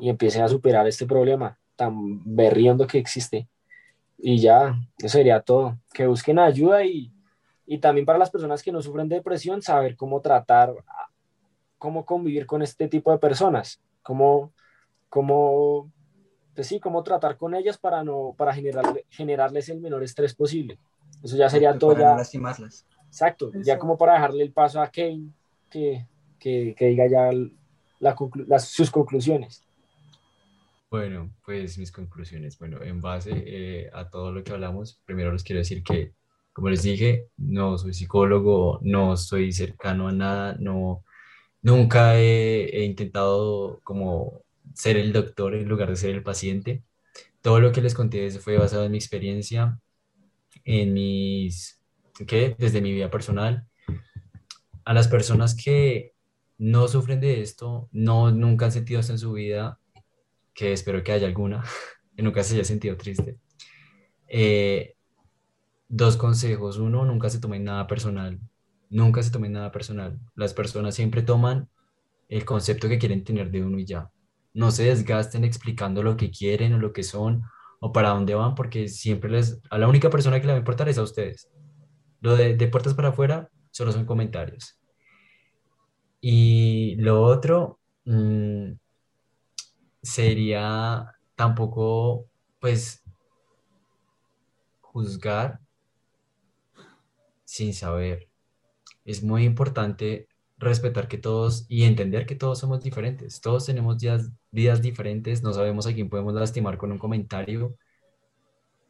y empiecen a superar este problema tan berriendo que existe. Y ya, eso sería todo. Que busquen ayuda y, y también para las personas que no sufren depresión, saber cómo tratar, cómo convivir con este tipo de personas, cómo, cómo, pues sí, cómo tratar con ellas para, no, para generar, generarles el menor estrés posible. Eso ya sería todo. Para ya, no lastimarlas. Exacto, ya como para dejarle el paso a Kane, que, que, que diga ya la, las, sus conclusiones. Bueno, pues mis conclusiones. Bueno, en base eh, a todo lo que hablamos, primero les quiero decir que, como les dije, no soy psicólogo, no estoy cercano a nada, no, nunca he, intentado como ser el doctor en lugar de ser el paciente. Todo lo que les conté fue basado en mi experiencia, en mis, ¿qué? Desde mi vida personal. A las personas que no sufren de esto, no, nunca han sentido esto en su vida, que espero que haya alguna, que nunca se haya sentido triste. Eh, dos consejos. Uno, nunca se tomen nada personal. Nunca se tomen nada personal. Las personas siempre toman el concepto que quieren tener de uno y ya. no se desgasten explicando lo que quieren o lo que son o para dónde van, porque siempre les, a la única persona que le va a importar es a ustedes. Lo de, de puertas para afuera solo son comentarios. Y lo otro mm, sería tampoco, pues, juzgar sin saber. Es muy importante respetar que todos y entender que todos somos diferentes. Todos tenemos vidas, vidas diferentes, no sabemos a quién podemos lastimar con un comentario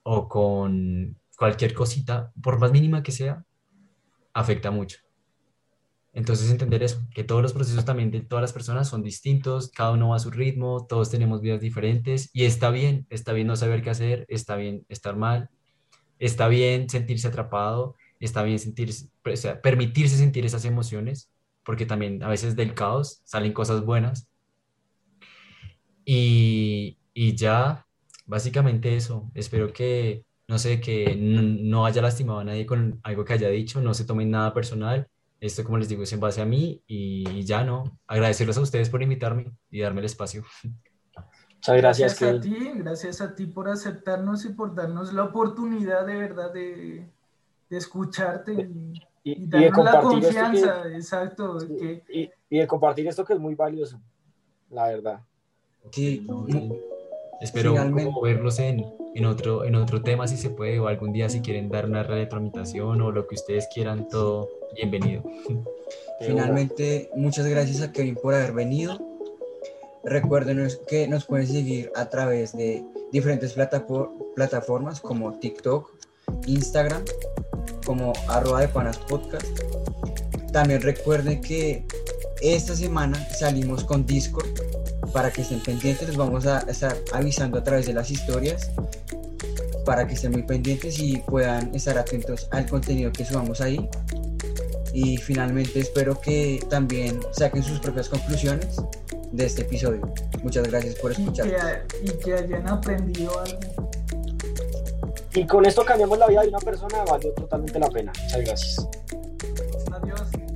o con cualquier cosita, por más mínima que sea, afecta mucho. Entonces entender eso, que todos los procesos también de todas las personas son distintos, cada uno va a su ritmo, todos tenemos vidas diferentes y está bien, está bien no saber qué hacer, está bien estar mal, está bien sentirse atrapado, está bien sentirse, permitirse sentir esas emociones, porque también a veces del caos salen cosas buenas. Y, y ya, básicamente eso, espero que, no sé, que no, no haya lastimado a nadie con algo que haya dicho, no se tomen nada personal esto, como les digo, es en base a mí y ya no. Agradecerles a ustedes por invitarme y darme el espacio. Muchas gracias. Gracias a ti, gracias a ti por aceptarnos y por darnos la oportunidad de verdad de, de escucharte y, y, darnos la confianza, exacto. Y, y, de compartir esto que es muy valioso, la verdad. Sí, espero verlos en, en, otro, en otro tema si se puede o algún día si quieren dar una retroalimentación o lo que ustedes quieran, todo bienvenido. Finalmente, muchas gracias a Kevin por haber venido. Recuerden que nos pueden seguir a través de diferentes plataformas como TikTok, Instagram, como arroba de panas podcast. También recuerden que esta semana salimos con Discord para que estén pendientes. Les vamos a estar avisando a través de las historias para que estén muy pendientes y puedan estar atentos al contenido que subamos ahí y finalmente espero que también saquen sus propias conclusiones de este episodio. Muchas gracias por escuchar. Y, que, hayan aprendido algo. Y con esto cambiamos la vida de una persona, valió totalmente la pena. Muchas gracias. Adiós.